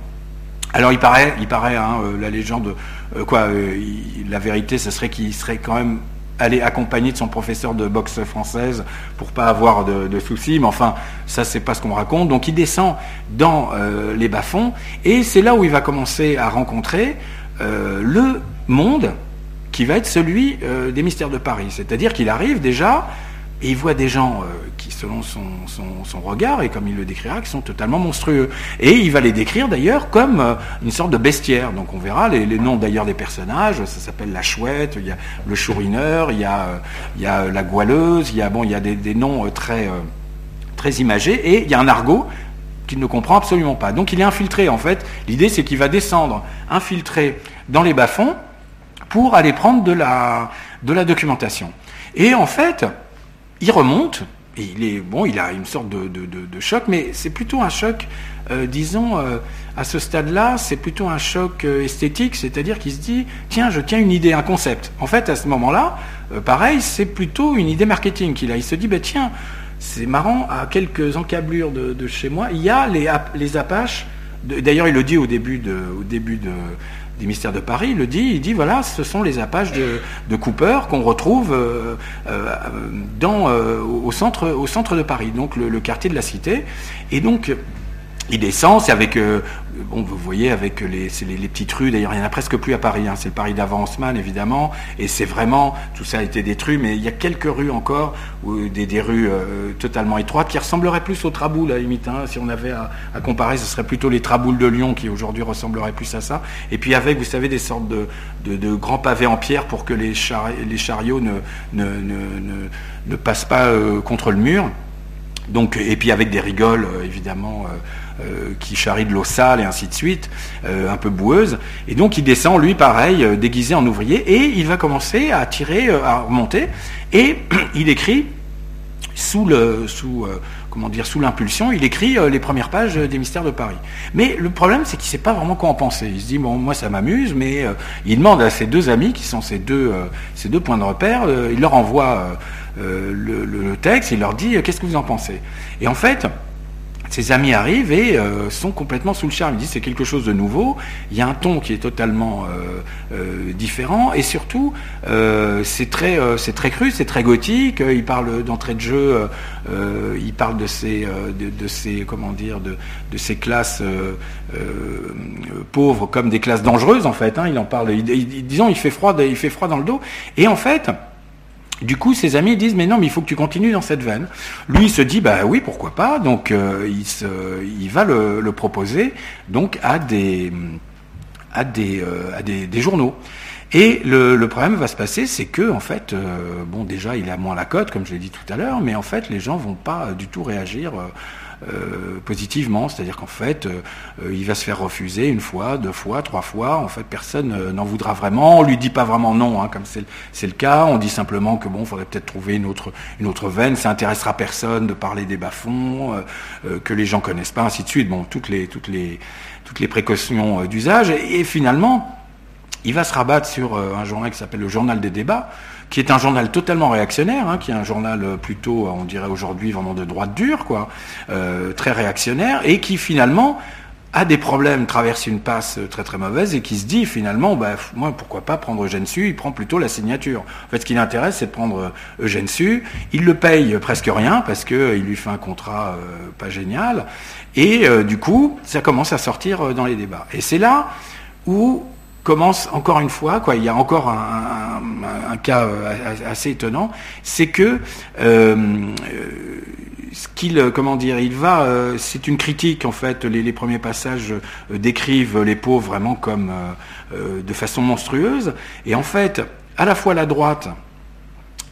Alors il paraît, il paraît hein, la légende, quoi, la vérité, ce serait qu'il serait quand même aller accompagné de son professeur de boxe française pour pas avoir de, soucis, mais enfin, ça c'est pas ce qu'on raconte. Donc il descend dans euh, les bas-fonds et c'est là où il va commencer à rencontrer euh, le monde qui va être celui euh, des mystères de Paris. C'est-à-dire qu'il arrive déjà et il voit des gens selon son, regard, et comme il le décrira, qui sont totalement monstrueux. Et il va les décrire d'ailleurs comme euh, une sorte de bestiaire. Donc on verra les, noms d'ailleurs des personnages, ça s'appelle la chouette, il y a le chourineur, il y a, euh, a la goualeuse, il y a, bon, il y a des, noms très, très imagés, et il y a un argot qu'il ne comprend absolument pas. Donc il est infiltré en fait. L'idée c'est qu'il va descendre infiltré dans les bas-fonds pour aller prendre de la, de la documentation. Et en fait, il remonte, et il est bon, il a une sorte de, choc, mais c'est plutôt un choc, euh, disons, euh, à ce stade-là, c'est plutôt un choc euh, esthétique, c'est-à-dire qu'il se dit, tiens, je tiens une idée, un concept. En fait, à ce moment-là, pareil, c'est plutôt une idée marketing qu'il a. Il se dit, ben tiens, c'est marrant, à quelques encablures de, chez moi, il y a les, Apaches. D'ailleurs, il le dit au début de, des mystères de Paris, il le dit, il dit voilà, ce sont les apaches de, Cooper qu'on retrouve euh, euh, euh, au, centre, au centre de Paris, donc le, quartier de la Cité. Et donc, il descend, c'est avec bon, vous voyez avec les, les, petites rues, d'ailleurs il n'y en a presque plus à Paris, hein. c'est le Paris d'avant Haussmann évidemment, et c'est vraiment, tout ça a été détruit, mais il y a quelques rues encore, des, des, rues euh, totalement étroites, qui ressembleraient plus aux traboules à la limite, hein. si on avait à, comparer, ce serait plutôt les traboules de Lyon qui aujourd'hui ressembleraient plus à ça, et puis avec, vous savez, des sortes de, de, grands pavés en pierre pour que les, les chariots ne, ne, ne, ne, passent pas euh, contre le mur. Donc, et puis avec des rigoles, euh, évidemment, qui charrient de l'eau sale et ainsi de suite, un peu boueuse. Et donc il descend, lui, pareil, déguisé en ouvrier, et il va commencer à tirer, à remonter, et il écrit sous le, sous, comment dire, sous l'impulsion, il écrit les premières pages des Mystères de Paris. Mais le problème, c'est qu'il ne sait pas vraiment quoi en penser. Il se dit bon, moi ça m'amuse, mais il demande à ses deux amis, qui sont ses deux, ses deux points de repère, il leur envoie euh, le, texte, il leur dit euh, qu'est-ce que vous en pensez? Et en fait, ses amis arrivent et euh, sont complètement sous le charme. Ils disent c'est quelque chose de nouveau. Il y a un ton qui est totalement différent et surtout c'est très c'est très cru, c'est très gothique. Il parle d'entrée de jeu, il parle de ces de, ces comment dire de, de ces classes pauvres comme des classes dangereuses en fait. Hein. Il en parle. disons il fait froid il fait froid dans le dos et en fait du coup, ses amis disent mais non, mais il faut que tu continues dans cette veine. Lui il se dit bah oui, pourquoi pas. Donc euh, il, va le, proposer donc à des euh, journaux. Et le, problème va se passer, c'est que en fait, euh, bon déjà il a moins la cote, comme je l'ai dit tout à l'heure, mais en fait les gens vont pas du tout réagir. Euh, positivement, c'est-à-dire qu'en fait, euh, il va se faire refuser une fois, deux fois, trois fois. En fait, personne euh, n'en voudra vraiment. On lui dit pas vraiment non, hein, comme c'est le cas. On dit simplement que bon, faudrait peut-être trouver une autre, une autre veine. Ça intéressera personne de parler des bas-fonds que les gens connaissent pas, ainsi de suite. Bon, toutes les, toutes les, toutes les précautions d'usage. et, finalement, il va se rabattre sur un journal qui s'appelle le Journal des débats qui est un journal totalement réactionnaire, hein, qui est un journal euh, plutôt, on dirait aujourd'hui, vraiment de droite dure, quoi, euh, très réactionnaire, et qui finalement a des problèmes, traverse une passe euh, très très mauvaise et qui se dit finalement, bah, moi pourquoi pas prendre Eugène Su, il prend plutôt la signature. En fait, ce qui l'intéresse, c'est de prendre Eugène Su, il le paye presque rien parce qu'il lui fait un contrat pas génial, et du coup, ça commence à sortir dans les débats. Et c'est là où commence encore une fois, quoi, il y a encore un, cas euh, assez étonnant, c'est que euh, ce qu'il, comment dire, il va, euh, c'est une critique en fait. Les, premiers passages décrivent les pauvres vraiment comme de façon monstrueuse, et en fait, à la fois la droite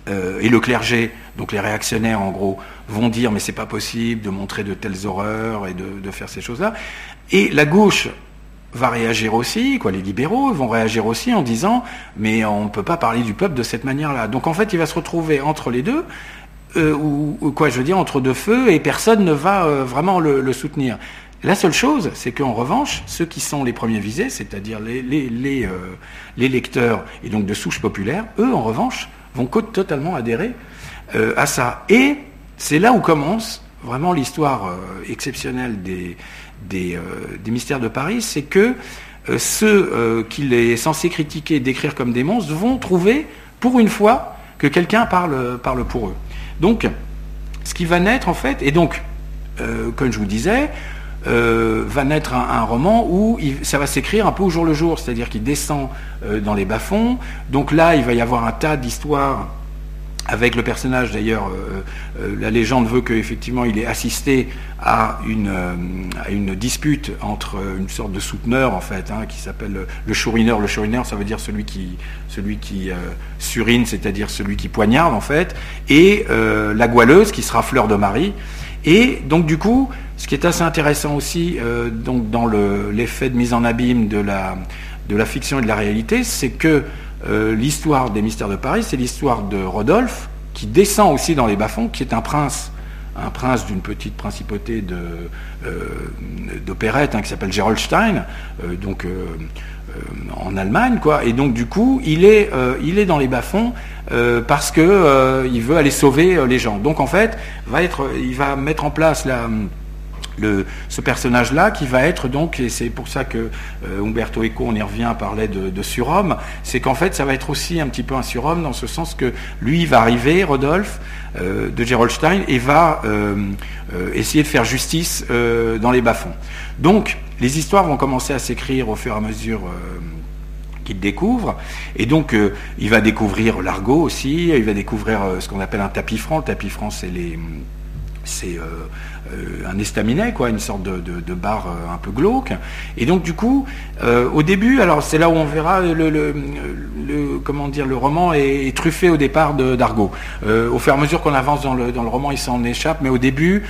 et le clergé, donc les réactionnaires en gros, vont dire mais c'est pas possible de montrer de telles horreurs et de faire ces choses-là, et la gauche va réagir aussi, quoi, les libéraux vont réagir aussi en disant mais on ne peut pas parler du peuple de cette manière-là. Donc en fait, il va se retrouver entre les deux, euh, ou, quoi, je veux dire, entre deux feux, et personne ne va euh, vraiment le, soutenir. La seule chose, c'est qu'en revanche, ceux qui sont les premiers visés, c'est-à-dire les, euh, lecteurs et donc de souche populaire, eux, en revanche, vont totalement adhérer à ça. Et c'est là où commence vraiment l'histoire exceptionnelle des, euh, des, mystères de Paris, c'est que euh, ceux euh, qu'il est censé critiquer, décrire comme des monstres, vont trouver, pour une fois, que quelqu'un parle, parle pour eux. Donc, ce qui va naître, en fait, et donc, comme je vous disais, va naître un, roman où ça va s'écrire un peu au jour le jour, c'est-à-dire qu'il descend dans les bas-fonds. Donc là, il va y avoir un tas d'histoires avec le personnage d'ailleurs, euh, euh, la légende veut qu'effectivement il ait assisté à une, euh, à une dispute entre une sorte de souteneur en fait, hein, qui s'appelle le chourineur. Le chourineur, ça veut dire celui qui, celui qui surine, c'est-à-dire celui qui poignarde en fait, et la goualeuse qui sera Fleur de Marie. Et donc du coup, ce qui est assez intéressant aussi donc dans l'effet de mise en abîme de la, de la fiction et de la réalité, c'est que euh, l'histoire des mystères de Paris, c'est l'histoire de Rodolphe, qui descend aussi dans les bas-fonds, qui est un prince, un prince d'une petite principauté d'opérette hein, qui s'appelle Gerolstein, euh, donc euh, en Allemagne, quoi. Et donc du coup, il est, dans les bas-fonds parce que il veut aller sauver les gens. Donc en fait, il va mettre en place la ce personnage-là qui va être donc, et c'est pour ça que euh, Umberto Eco, on y revient, parlait de, de surhomme, c'est qu'en fait ça va être aussi un petit peu un surhomme dans ce sens que lui va arriver, Rodolphe, euh, de Gerolstein, et va euh, essayer de faire justice dans les bas-fonds. Donc, les histoires vont commencer à s'écrire au fur et à mesure qu'il découvre. Et donc, il va découvrir l'argot aussi, il va découvrir ce qu'on appelle un tapis franc. Le tapis franc, c'est les c'est euh, un estaminet, quoi, une sorte de, de, bar euh, un peu glauque. Et donc du coup, euh, au début, alors c'est là où on verra le, comment dire, le roman est, truffé au départ d'argot. au fur et à mesure qu'on avance dans le, dans le roman, il s'en échappe, mais au début,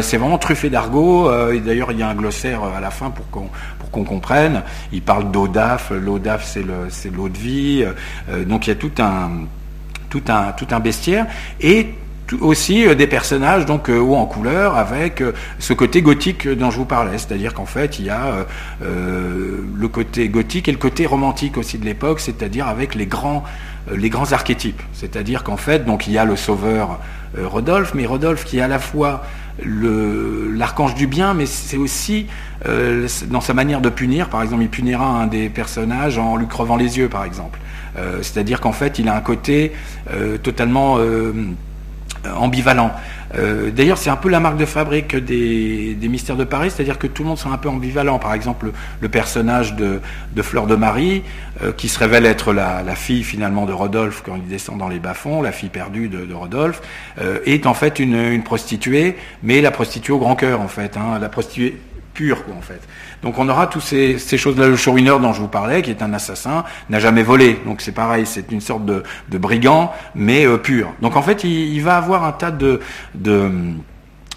c'est vraiment truffé d'argot. d'ailleurs, il y a un glossaire à la fin pour qu'on qu'on comprenne. Il parle d'Odaf. L'Odaf, c'est c'est l'eau de vie. donc il y a tout un tout un tout un bestiaire et aussi euh, des personnages donc euh, ou en couleur avec euh, ce côté gothique dont je vous parlais, c'est-à-dire qu'en fait il y a le côté gothique et le côté romantique aussi de l'époque, c'est-à-dire avec les grands les grands archétypes, c'est-à-dire qu'en fait donc il y a le sauveur Rodolphe, mais Rodolphe qui est à la fois l'archange du bien, mais c'est aussi dans sa manière de punir. Par exemple, il punira un des personnages en lui crevant les yeux, par exemple. C'est-à-dire qu'en fait, il a un côté totalement euh, ambivalent. Euh, d'ailleurs, c'est un peu la marque de fabrique des, mystères de Paris, c'est-à-dire que tout le monde sont un peu ambivalent. Par exemple, le, personnage de, Fleur de Marie, euh, qui se révèle être la, fille finalement de Rodolphe quand il descend dans les bas-fonds, la fille perdue de, Rodolphe, est en fait une, prostituée, mais la prostituée au grand cœur en fait, hein, la prostituée pure quoi en fait. Donc on aura toutes ces, choses-là. Le chourineur dont je vous parlais, qui est un assassin, n'a jamais volé. Donc c'est pareil, c'est une sorte de, brigand, mais euh, pur. Donc en fait, il, va avoir un tas de,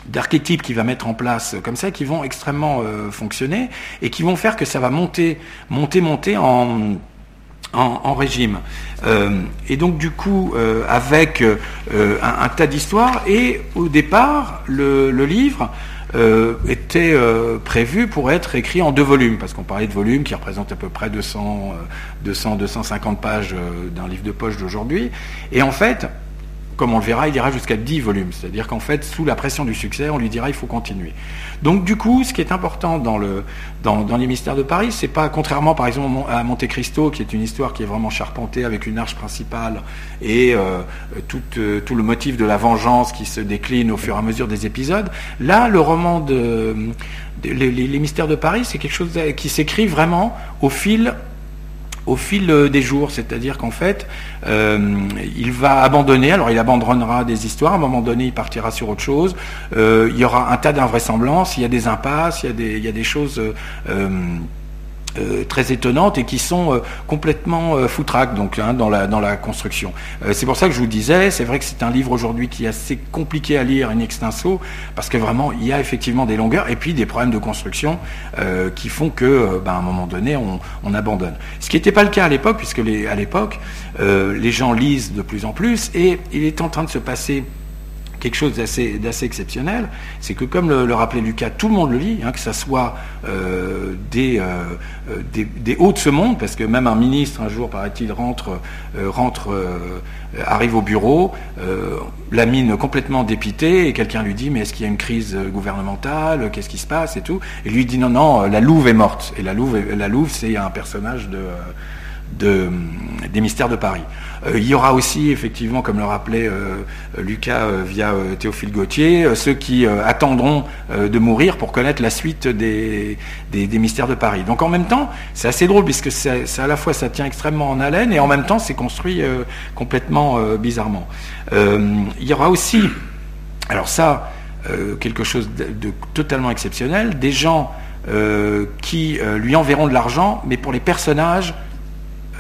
d'archétypes qu'il va mettre en place comme ça, qui vont extrêmement euh, fonctionner et qui vont faire que ça va monter, monter, monter en, en, régime. Euh, et donc du coup, avec un, tas d'histoires, et au départ, le livre euh, était euh, prévu pour être écrit en deux volumes, parce qu'on parlait de volumes qui représentent à peu près 200, 200 250 pages euh, d'un livre de poche d'aujourd'hui. Et en fait, comme on le verra, il ira jusqu'à 10 volumes. C'est-à-dire qu'en fait, sous la pression du succès, on lui dira il faut continuer. Donc du coup, ce qui est important dans, le, dans, les mystères de Paris, c'est pas, contrairement par exemple à Monte Cristo, qui est une histoire qui est vraiment charpentée avec une arche principale et euh, tout, euh, tout, le motif de la vengeance qui se décline au fur et à mesure des épisodes, là, le roman de... les mystères de Paris, c'est quelque chose qui s'écrit vraiment au fil au fil euh, des jours, c'est-à-dire qu'en fait, euh, il va abandonner, alors il abandonnera des histoires, à un moment donné, il partira sur autre chose, euh, il y aura un tas d'invraisemblances, il y a des impasses, il y a des, choses... très étonnantes et qui sont euh, complètement euh, foutraques donc hein, dans, la, dans la construction. c'est pour ça que je vous disais, c'est vrai que c'est un livre aujourd'hui qui est assez compliqué à lire in extenso parce que vraiment il y a effectivement des longueurs et puis des problèmes de construction qui font que ben, à un moment donné on, on abandonne. Ce qui n'était pas le cas à l'époque puisque les, à l'époque les gens lisent de plus en plus et il est en train de se passer quelque chose d'assez exceptionnel, c'est que comme le, rappelait Lucas, tout le monde le lit, hein, que ce soit euh, des, euh, euh, des, des, hauts de ce monde, parce que même un ministre un jour, paraît-il, rentre, rentre arrive au bureau, la mine complètement dépitée, et quelqu'un lui dit mais est-ce qu'il y a une crise gouvernementale, qu'est-ce qui se passe et tout, et lui dit non non, la Louve est morte, et la Louve, la Louve c'est un personnage de de, des mystères de Paris. Euh, il y aura aussi, effectivement, comme le rappelait euh, Lucas euh, via Théophile Gauthier, ceux qui attendront de mourir pour connaître la suite des, mystères de Paris. Donc en même temps, c'est assez drôle puisque à la fois ça tient extrêmement en haleine et en même temps c'est construit complètement bizarrement. il y aura aussi, alors ça, quelque chose de, totalement exceptionnel, des gens qui lui enverront de l'argent, mais pour les personnages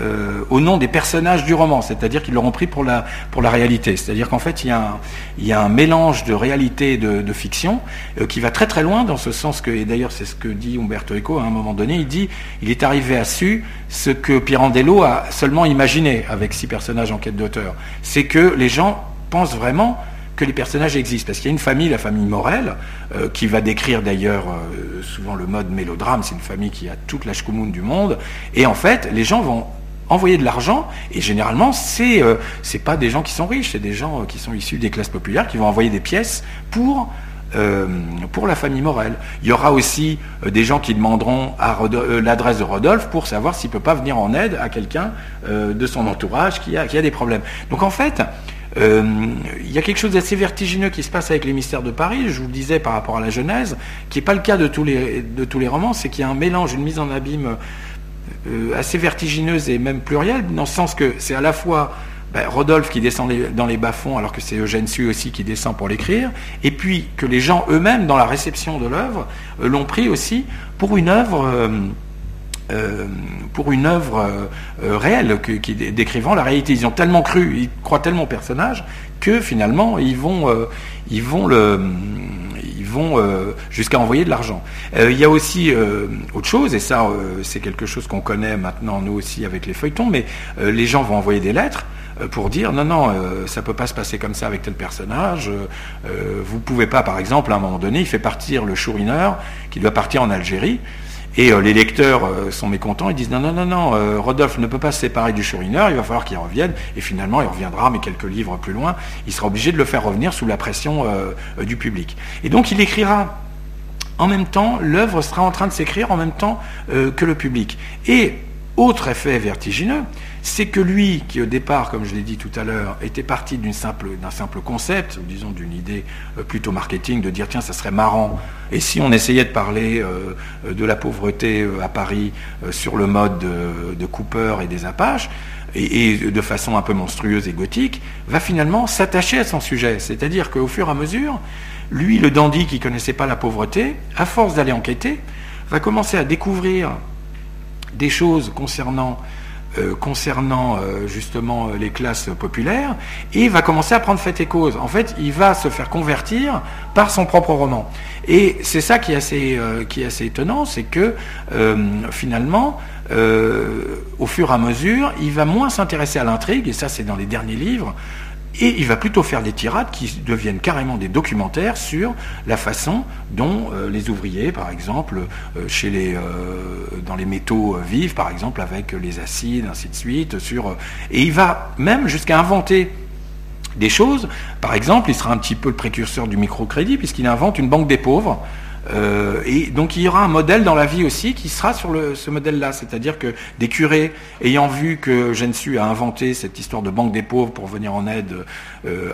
euh, au nom des personnages du roman, c'est-à-dire qu'ils l'auront pris pour la, pour la réalité. C'est-à-dire qu'en fait, il y, a un, il y, a un, mélange de réalité et de, fiction euh, qui va très très loin dans ce sens que, et d'ailleurs c'est ce que dit Umberto Eco à un moment donné, il dit, il est arrivé à su ce que Pirandello a seulement imaginé avec six personnages en quête d'auteur. C'est que les gens pensent vraiment que les personnages existent. Parce qu'il y a une famille, la famille Morel, euh, qui va décrire d'ailleurs souvent le mode mélodrame, c'est une famille qui a toute la chkoumoun du monde, et en fait, les gens vont envoyer de l'argent, et généralement, c'est euh, pas des gens qui sont riches, c'est des gens euh, qui sont issus des classes populaires qui vont envoyer des pièces pour euh, pour la famille Morel. Il y aura aussi des gens qui demanderont l'adresse de Rodolphe pour savoir s'il peut pas venir en aide à quelqu'un de son entourage qui a, qui a des problèmes. Donc en fait, il y a quelque chose d'assez vertigineux qui se passe avec les mystères de Paris, je vous le disais par rapport à la Genèse, qui n'est pas le cas de tous les, de tous les romans, c'est qu'il y a un mélange, une mise en abîme assez vertigineuse et même plurielle, dans le sens que c'est à la fois ben, Rodolphe qui descend dans les bas-fonds alors que c'est Eugène Sue aussi qui descend pour l'écrire, et puis que les gens eux-mêmes, dans la réception de l'œuvre, euh, l'ont pris aussi pour une œuvre... Euh, euh, réelle, qui, décrivant la réalité. Ils ont tellement cru, ils croient tellement au personnage, que finalement, ils vont, ils vont le vont jusqu'à envoyer de l'argent. il y a aussi autre chose, et ça c'est quelque chose qu'on connaît maintenant nous aussi avec les feuilletons, mais les gens vont envoyer des lettres euh, pour dire non, non, euh, ça ne peut pas se passer comme ça avec tel personnage. Euh, vous ne pouvez pas, par exemple, à un moment donné, il fait partir le chourineur qui doit partir en Algérie. Et les lecteurs sont mécontents, ils disent non, non, non, non, Rodolphe ne peut pas se séparer du chourineur, il va falloir qu'il revienne. Et finalement, il reviendra, mais quelques livres plus loin, il sera obligé de le faire revenir sous la pression du public. Et donc, il écrira en même temps, l'œuvre sera en train de s'écrire en même temps que le public. Et autre effet vertigineux, c'est que lui, qui au départ, comme je l'ai dit tout à l'heure, était parti d'un simple, concept, ou disons d'une idée euh, plutôt marketing, de dire tiens, ça serait marrant, et si on essayait de parler euh, de la pauvreté euh, à Paris sur le mode de, Cooper et des Apaches, et, de façon un peu monstrueuse et gothique, va finalement s'attacher à son sujet. C'est-à-dire qu'au fur et à mesure, lui, le dandy qui ne connaissait pas la pauvreté, à force d'aller enquêter, va commencer à découvrir des choses concernant euh, concernant euh, justement euh, les classes populaires et il va commencer à prendre fait et cause. En fait, il va se faire convertir par son propre roman. Et c'est ça qui est assez étonnant, c'est que finalement, au fur et à mesure, il va moins s'intéresser à l'intrigue, et ça c'est dans les derniers livres, et il va plutôt faire des tirades qui deviennent carrément des documentaires sur la façon dont euh, les ouvriers, par exemple, euh, chez les, euh, dans les métaux vivent, par exemple, avec les acides, ainsi de suite. Et il va même jusqu'à inventer des choses. Par exemple, il sera un petit peu le précurseur du microcrédit, puisqu'il invente une banque des pauvres euh, et donc il y aura un modèle dans la vie aussi qui sera sur ce modèle-là, c'est-à-dire que des curés, ayant vu que Gensu a inventé cette histoire de banque des pauvres pour venir en aide euh, euh,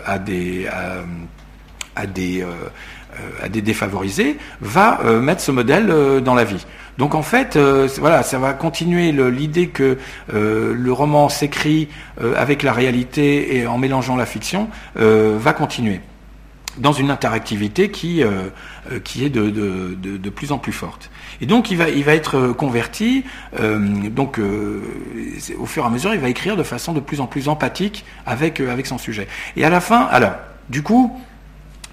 à des défavorisés, va mettre ce modèle dans la vie. Donc en fait, voilà, ça va continuer l'idée que le roman s'écrit avec la réalité et en mélangeant la fiction, va continuer dans une interactivité qui, euh, euh, qui est de, de, plus en plus forte. Et donc il va, il va être euh, converti, donc au fur et à mesure, il va écrire de façon de plus en plus empathique avec, avec son sujet. Et à la fin, alors, du coup,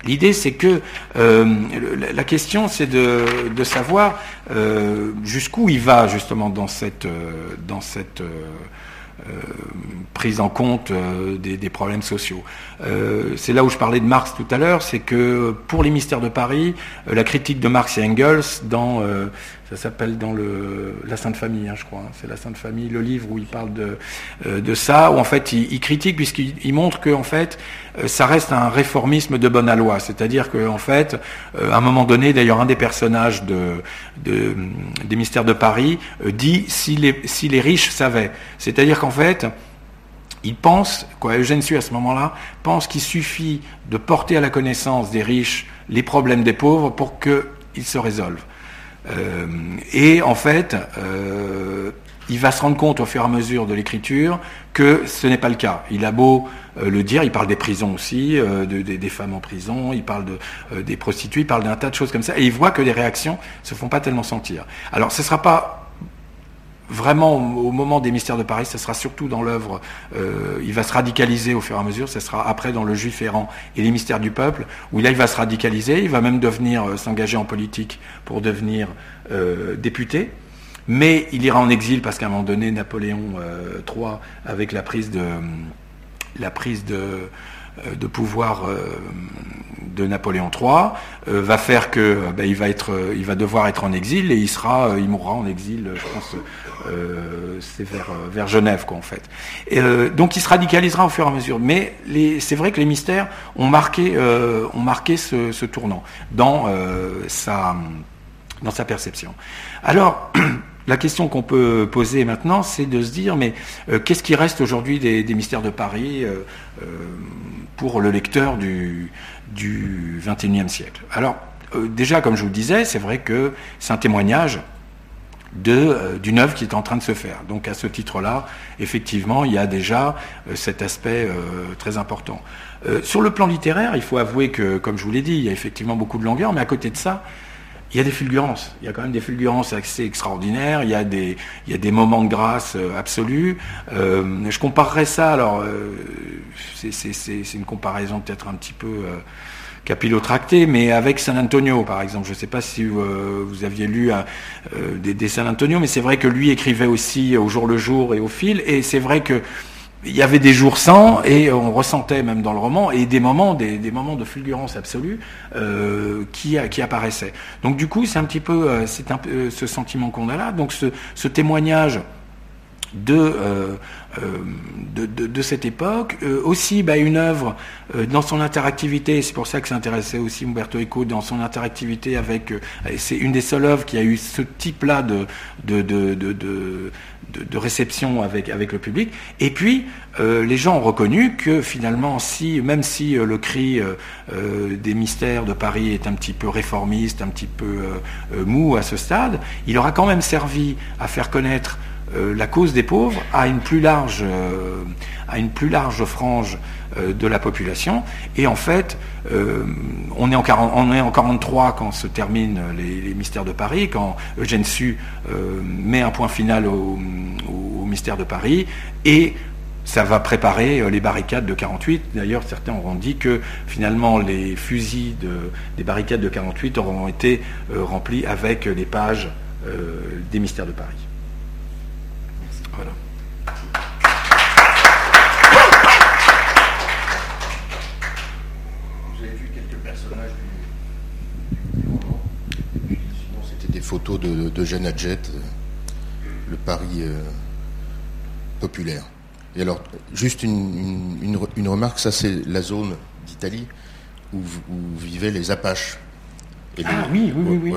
L'idée, c'est que la question, c'est de, de, savoir jusqu'où il va justement dans cette, dans cette prise en compte euh, des, problèmes sociaux. Euh, c'est là où je parlais de Marx tout à l'heure, c'est que pour les mystères de Paris, la critique de Marx et Engels dans ça s'appelle dans le, la Sainte Famille, hein, je crois. Hein. C'est la Sainte Famille, le livre où il parle de, euh, de ça, où en fait il, critique puisqu'il montre que en fait euh, ça reste un réformisme de bonne loi. C'est-à-dire qu'en en fait, euh, à un moment donné, d'ailleurs un des personnages de des mystères de Paris dit si les, si les riches savaient. C'est-à-dire qu'en fait, il pense, quoi, Eugène Sue à ce moment-là, pense qu'il suffit de porter à la connaissance des riches les problèmes des pauvres pour qu'ils se résolvent. Euh, et en fait, euh, il va se rendre compte au fur et à mesure de l'écriture que ce n'est pas le cas. Il a beau euh, le dire, il parle des prisons aussi, des femmes en prison, il parle de, des prostituées, il parle d'un tas de choses comme ça, et il voit que les réactions se font pas tellement sentir. Alors ce ne sera pas vraiment au moment des mystères de Paris, ce sera surtout dans l'œuvre, euh, il va se radicaliser au fur et à mesure, ce sera après dans le juif errant et les mystères du peuple, où là il va se radicaliser, il va même devenir euh, s'engager en politique pour devenir euh, député, mais il ira en exil parce qu'à un moment donné, Napoléon III, avec la prise de la prise de de pouvoir euh, de Napoléon III euh, va faire que ben, il va devoir être en exil et il sera, il mourra en exil, je pense, c'est vers, Genève quoi en fait. Donc il se radicalisera au fur et à mesure. Mais c'est vrai que les mystères ont marqué, ont marqué ce, tournant dans sa perception. Alors la question qu'on peut poser maintenant, c'est de se dire, mais qu'est-ce qui reste aujourd'hui des, mystères de Paris pour le lecteur du, du 21e siècle Alors, déjà, comme je vous le disais, c'est vrai que c'est un témoignage euh, d'une œuvre qui est en train de se faire. Donc à ce titre-là, effectivement, il y a déjà euh, cet aspect euh, très important. sur le plan littéraire, il faut avouer que, comme je vous l'ai dit, il y a effectivement beaucoup de longueur, mais à côté de ça, il y a des fulgurances. Il y a quand même des fulgurances assez extraordinaires. Il y a des, il y a des moments de grâce absolus. je comparerais ça, alors, c'est une comparaison peut-être un petit peu capillotracté, mais avec San Antonio, par exemple. Je ne sais pas si euh, vous aviez lu euh, des, San Antonio, mais c'est vrai que lui écrivait aussi au jour le jour et au fil, et c'est vrai que il y avait des jours sans, et on ressentait même dans le roman, et des moments, des, moments de fulgurance absolue euh, qui, qui apparaissaient. Donc du coup, c'est un petit peu, c'est un peu ce sentiment qu'on a là. Donc ce, ce témoignage de, euh, de, cette époque. Euh, aussi, bah, une œuvre euh, dans son interactivité, c'est pour ça que ça intéressait aussi Umberto Eco, dans son interactivité avec... c'est une des seules œuvres qui a eu ce type-là de, de, de, réception avec, avec le public. Et puis, les gens ont reconnu que finalement, si, même si le cri des mystères de Paris est un petit peu réformiste, un petit peu mou à ce stade, il aura quand même servi à faire connaître euh, la cause des pauvres à une plus large, euh, une plus large frange euh, de la population. Et en fait, on, est en 40, on est en 43 quand se terminent les, mystères de Paris, quand Eugène Sue met un point final au, mystère de Paris, et ça va préparer les barricades de 48. D'ailleurs, certains auront dit que finalement les fusils des barricades de 48 auront été remplis avec les pages des mystères de Paris. Voilà. Vous avez vu quelques personnages du, roman. Sinon, c'était des photos de, de Jeanne euh, le Paris euh, populaire. Et alors, juste une, remarque, ça c'est la zone d'Italie où, vivaient les Apaches. ah oui, oui, oui.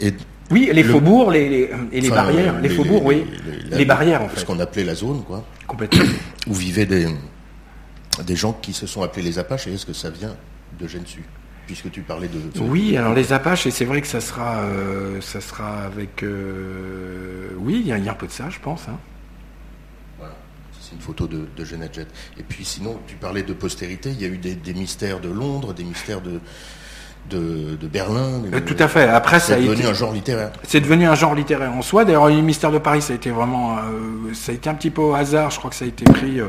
oui. Oui, les faubourgs les, et les barrières. Les, faubourgs, oui. Les, barrières, en fait. Ce qu'on appelait la zone, quoi. Complètement. Où vivaient des, des gens qui se sont appelés les Apaches. Et est-ce que ça vient de Gensu Puisque tu parlais de. Oui, alors les Apaches, et c'est vrai que ça sera, euh, ça sera avec. Euh, oui, il y, a un peu de ça, je pense. Hein. Voilà, c'est une photo de, de Jet. Et puis sinon, tu parlais de postérité. Il y a eu des mystères de Londres, des mystères de de, Berlin. Euh, tout à fait. Après, ça C'est devenu un genre littéraire. C'est devenu un genre littéraire en soi. D'ailleurs, le mystère de Paris, ça a été vraiment, euh, ça a été un petit peu au hasard. Je crois que ça a été pris euh,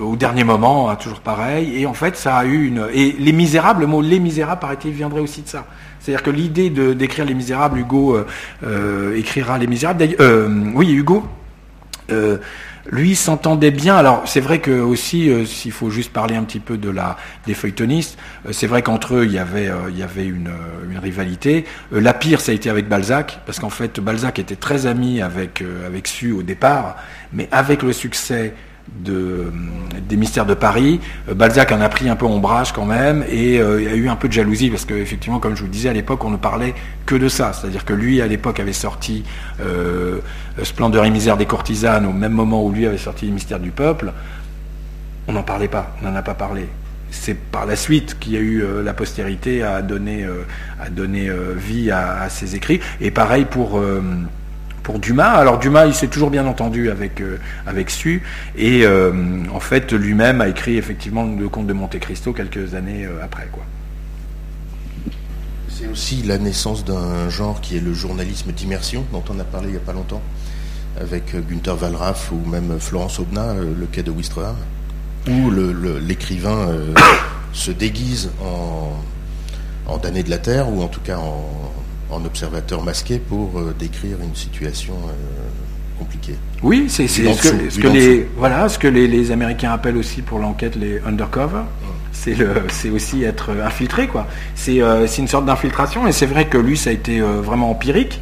au dernier moment, hein, toujours pareil. Et en fait, ça a eu une. Et Les Misérables, le mot Les Misérables, paraît-il, viendrait aussi de ça. C'est-à-dire que l'idée de d'écrire Les Misérables, Hugo écrira Les Misérables. oui, Hugo lui s'entendait bien. Alors c'est vrai que aussi, euh, s'il faut juste parler un petit peu de la des feuilletonistes, euh, c'est vrai qu'entre eux il y avait euh, il y avait une, une rivalité. la pire ça a été avec Balzac parce qu'en fait Balzac était très ami avec avec Su au départ, mais avec le succès de, des mystères de Paris. Euh, Balzac en a pris un peu ombrage quand même et euh, il y a eu un peu de jalousie parce qu'effectivement, comme je vous le disais, à l'époque, on ne parlait que de ça. C'est-à-dire que lui, à l'époque, avait sorti euh, Splendeur et misère des courtisanes au même moment où lui avait sorti les mystères du peuple. On n'en parlait pas, on n'en a pas parlé. C'est par la suite qu'il y a eu la postérité à donner, vie à, ses écrits. Et pareil pour Dumas. Alors Dumas, il s'est toujours bien entendu avec, euh, Su, et euh, en fait lui-même a écrit effectivement le Comte de Monte Cristo quelques années euh, après. Quoi. C'est aussi la naissance d'un genre qui est le journalisme d'immersion, dont on a parlé il n'y a pas longtemps, avec Günther Wallraff ou même Florence Aubenas, le quai de Ouistreham, où l'écrivain se déguise en, en damné de la terre, ou en tout cas en, en observateur masqué pour euh, décrire une situation euh, compliquée. Oui, c'est ce, que, les voilà ce que les, Américains appellent aussi pour l'enquête les undercover. C'est aussi être infiltré quoi. Euh, c'est une sorte d'infiltration et c'est vrai que lui ça a été vraiment empirique.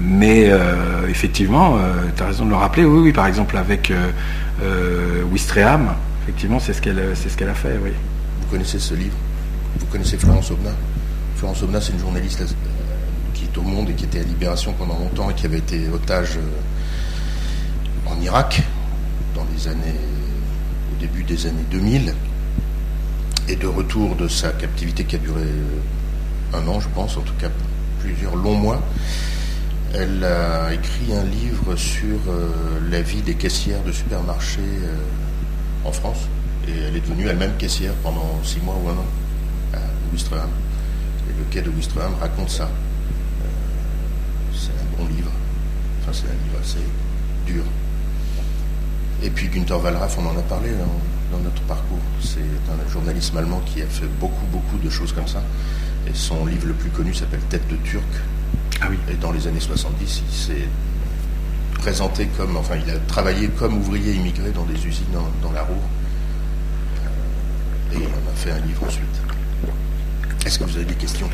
mais effectivement, tu as raison de le rappeler. Oui, oui, par exemple avec Wistreham, effectivement, c'est ce qu'elle ce qu'elle a fait. Oui. Vous connaissez ce livre? Vous connaissez Florence Aubenas? Florence Aubenas, c'est une journaliste qui est au monde et qui était à Libération pendant longtemps et qui avait été otage en Irak dans les années, au début des années 2000, et de retour de sa captivité qui a duré un an, je pense, en tout cas plusieurs longs mois. Elle a écrit un livre sur la vie des caissières de supermarchés en France. Et elle est devenue elle-même caissière pendant six mois ou un an Et le quai de Ouistreham raconte ça. c'est un bon livre. Enfin, c'est un livre assez dur. Et puis Günther Wallraff, on en a parlé dans, notre parcours. C'est un journaliste allemand qui a fait beaucoup, beaucoup de choses comme ça. Et son livre le plus connu s'appelle Tête de Turc. Ah oui. Et dans les années 70, il s'est présenté comme, enfin, il a travaillé comme ouvrier immigré dans des usines dans, la Roue. Et il en a fait un livre ensuite. Est-ce que vous avez des questions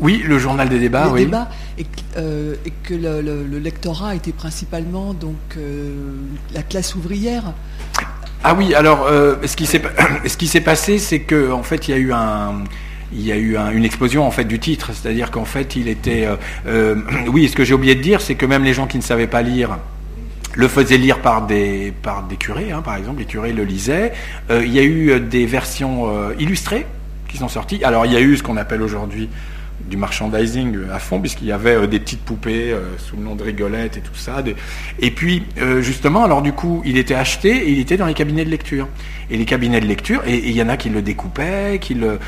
Oui, le journal des débats. Les oui. débats et, euh, et que le, le, le, lectorat était principalement donc euh, la classe ouvrière. Ah oui, alors euh, ce qui s'est ce qui s'est passé, c'est que en fait il y a eu un il y a eu un, une explosion en fait du titre, c'est-à-dire qu'en fait il était oui, ce que j'ai oublié de dire, c'est que même les gens qui ne savaient pas lire le faisaient lire par des, par des curés, hein, par exemple, les curés le lisaient. Euh, il y a eu des versions euh, illustrées qui sont sorties. Alors il y a eu ce qu'on appelle aujourd'hui du merchandising à fond, puisqu'il y avait euh, des petites poupées euh, sous le nom de rigolette et tout ça. Et puis, euh, justement, alors du coup, il était acheté et il était dans les cabinets de lecture. Et les cabinets de lecture, et il y en a qui le découpaient, qui le,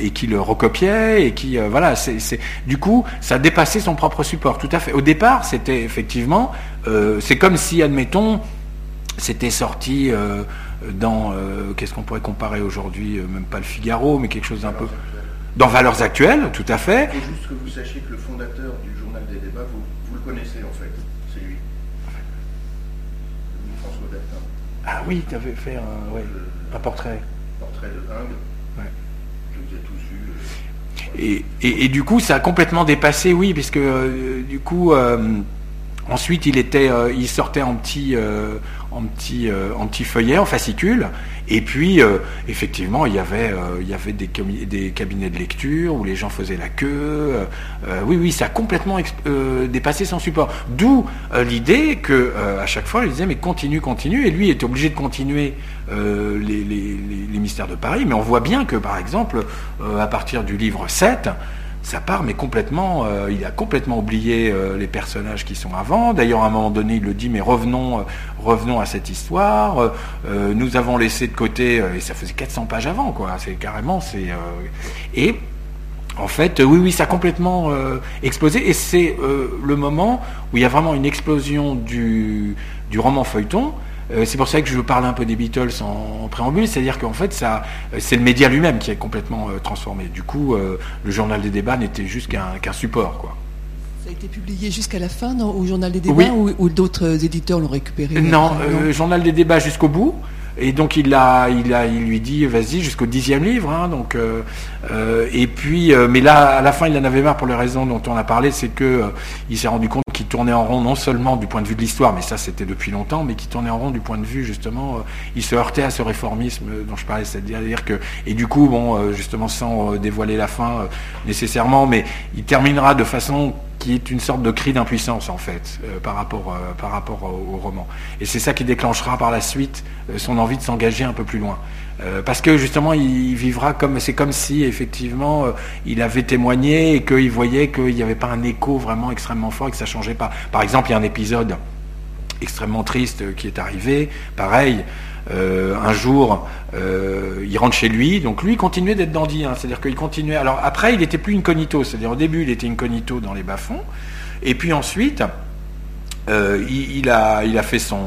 et qui le recopiaient, et qui, voilà, c'est, du coup, ça dépassait son propre support, tout à fait. Au départ, c'était effectivement, c'est comme si, admettons, c'était sorti dans, qu'est-ce qu'on pourrait comparer aujourd'hui, même pas le Figaro, mais quelque chose d'un peu dans Valeurs Actuelles, tout à fait. Il faut juste que vous sachiez que le fondateur du journal des débats, vous, vous le connaissez en fait, c'est lui. François Bertin. Ah oui, tu avais fait un, ouais, un portrait. Portrait de Hung. Ouais. Que vous avez tous vu. Et, et, et, du coup, ça a complètement dépassé, oui, puisque euh, du coup, euh, ensuite, il était, euh, il sortait en petit, en petit, en petit feuillet, en fascicule. Et puis, euh, effectivement, il y avait, euh, il y avait des, des, cabinets de lecture où les gens faisaient la queue. Euh, oui, oui, ça a complètement dépassé son support. D'où l'idée que à chaque fois, il disait mais continue, continue. Et lui était obligé de continuer les, les, les, mystères de Paris. Mais on voit bien que, par exemple, à partir du livre 7, ça part, mais complètement, euh, il a complètement oublié euh, les personnages qui sont avant. D'ailleurs, à un moment donné, il le dit, mais revenons, euh, à cette histoire. nous avons laissé de côté, et ça faisait 400 pages avant, quoi. C'est carrément, c'est et en fait, oui, oui, ça a complètement explosé. Et c'est le moment où il y a vraiment une explosion du, du roman feuilleton. Euh, c'est pour ça que je veux parler un peu des Beatles en, préambule, c'est-à-dire qu'en fait, ça, c'est le média lui-même qui est complètement euh, transformé. Du coup, euh, le journal des débats n'était juste qu'un support, quoi. Ça a été publié jusqu'à la fin au journal des débats ou, d'autres éditeurs l'ont récupéré? Non, non journal des débats jusqu'au bout. Et donc il a, il a, il lui dit vas-y jusqu'au dixième livre. Hein, donc euh, euh, et puis, euh, mais là à la fin il en avait marre pour les raisons dont on a parlé, c'est que il s'est rendu compte qu'il tournait en rond non seulement du point de vue de l'histoire, mais ça c'était depuis longtemps, mais qu'il tournait en rond du point de vue justement, il se heurtait à ce réformisme dont je parlais, c'est-à-dire que et du coup bon justement sans dévoiler la fin nécessairement, mais il terminera de façon qui est une sorte de cri d'impuissance en fait euh, par rapport, euh, au, roman. Et c'est ça qui déclenchera par la suite euh, son envie de s'engager un peu plus loin. parce que justement, il vivra comme c'est comme si effectivement il avait témoigné et qu'il voyait qu'il n'y avait pas un écho vraiment extrêmement fort et que ça changeait pas. Par exemple, il y a un épisode extrêmement triste qui est arrivé. Pareil, euh, un jour, euh, il rentre chez lui, donc lui il continuait d'être dandy, hein, c'est-à-dire qu'il continuait. Alors après, il était plus incognito, c'est-à-dire au début il était incognito dans les bas-fonds, et puis ensuite, euh, il, a, fait son,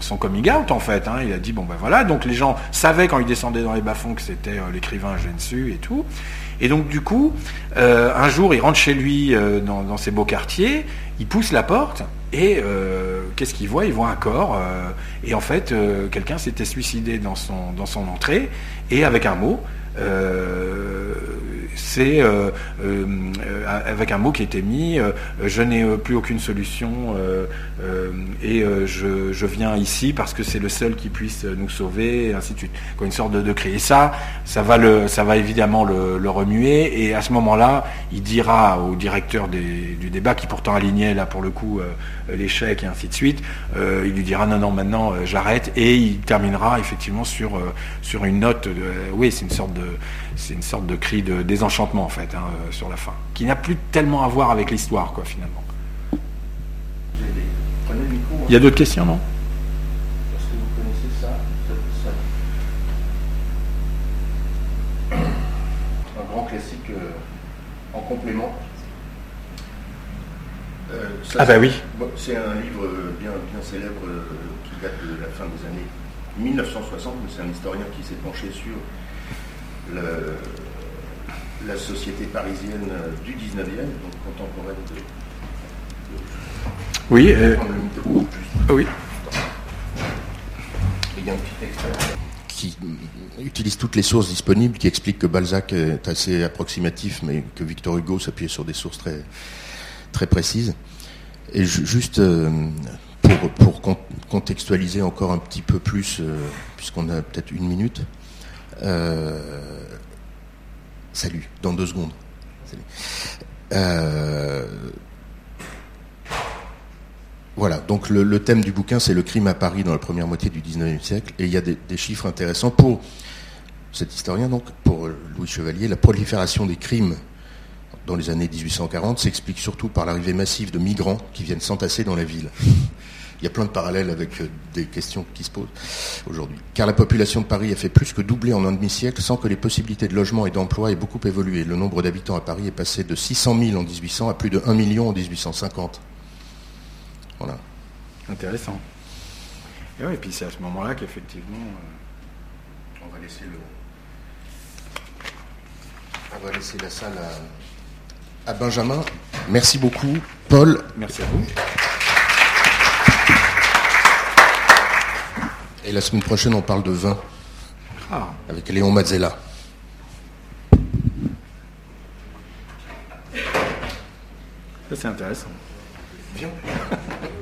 son coming out en fait. Hein, il a dit bon ben voilà, donc les gens savaient quand il descendait dans les bas-fonds que c'était l'écrivain Gensu et tout. Et donc du coup, un jour il rentre chez lui dans, dans, ses beaux quartiers, il pousse la porte et qu'est-ce qu'il voit Il voit un corps et en fait quelqu'un s'était suicidé dans son, dans son entrée et avec un mot c'est euh, euh, avec un mot qui été mis, je n'ai plus aucune solution et je, viens ici parce que c'est le seul qui puisse nous sauver, et ainsi de suite. une sorte de, de cri. Et ça, ça va, le, ça va évidemment le, remuer, et à ce moment-là, il dira au directeur du débat, qui pourtant alignait là pour le coup l'échec et ainsi de suite, il lui dira non, non, maintenant j'arrête, et il terminera effectivement sur, sur une note, oui, c'est une sorte de c'est une sorte de cri de désenchantement en fait hein, euh, sur la fin, qui n'a plus tellement à voir avec l'histoire quoi finalement. Il y a d'autres questions non? Est-ce que vous connaissez ça, Un grand classique euh, en complément. Euh, ah bah oui. C'est un livre bien, bien célèbre qui date de la fin des années 1960, mais c'est un historien qui s'est penché sur la société parisienne du 19e, donc contemporaine de. oui, euh, oui. Il y a un petit texte qui utilise toutes les sources disponibles, qui explique que Balzac est assez approximatif, mais que Victor Hugo s'appuyait sur des sources très, très précises. Et juste euh, pour, pour, contextualiser encore un petit peu plus, euh, puisqu'on a peut-être une minute, salut, dans deux secondes. Euh, voilà, donc le, thème du bouquin, c'est le crime à Paris dans la première moitié du 19e siècle. Et il y a des, chiffres intéressants pour cet historien, donc, pour Louis Chevalier. La prolifération des crimes dans les années 1840 s'explique surtout par l'arrivée massive de migrants qui viennent s'entasser dans la ville. Il y a plein de parallèles avec euh, des questions qui se posent aujourd'hui. Car la population de Paris a fait plus que doubler en un demi-siècle sans que les possibilités de logement et d'emploi aient beaucoup évolué. Le nombre d'habitants à Paris est passé de 600 000 en 1800 à plus de 1 million en 1850. Voilà. Intéressant. Et, oui, et puis c'est à ce moment-là qu'effectivement... Euh, on va laisser le... On va laisser la salle à, à Benjamin. Merci beaucoup. Paul. Merci à vous. Et la semaine prochaine, on parle de vin. Ah. Avec Léon Mazzella. Ça, c'est intéressant. Viens.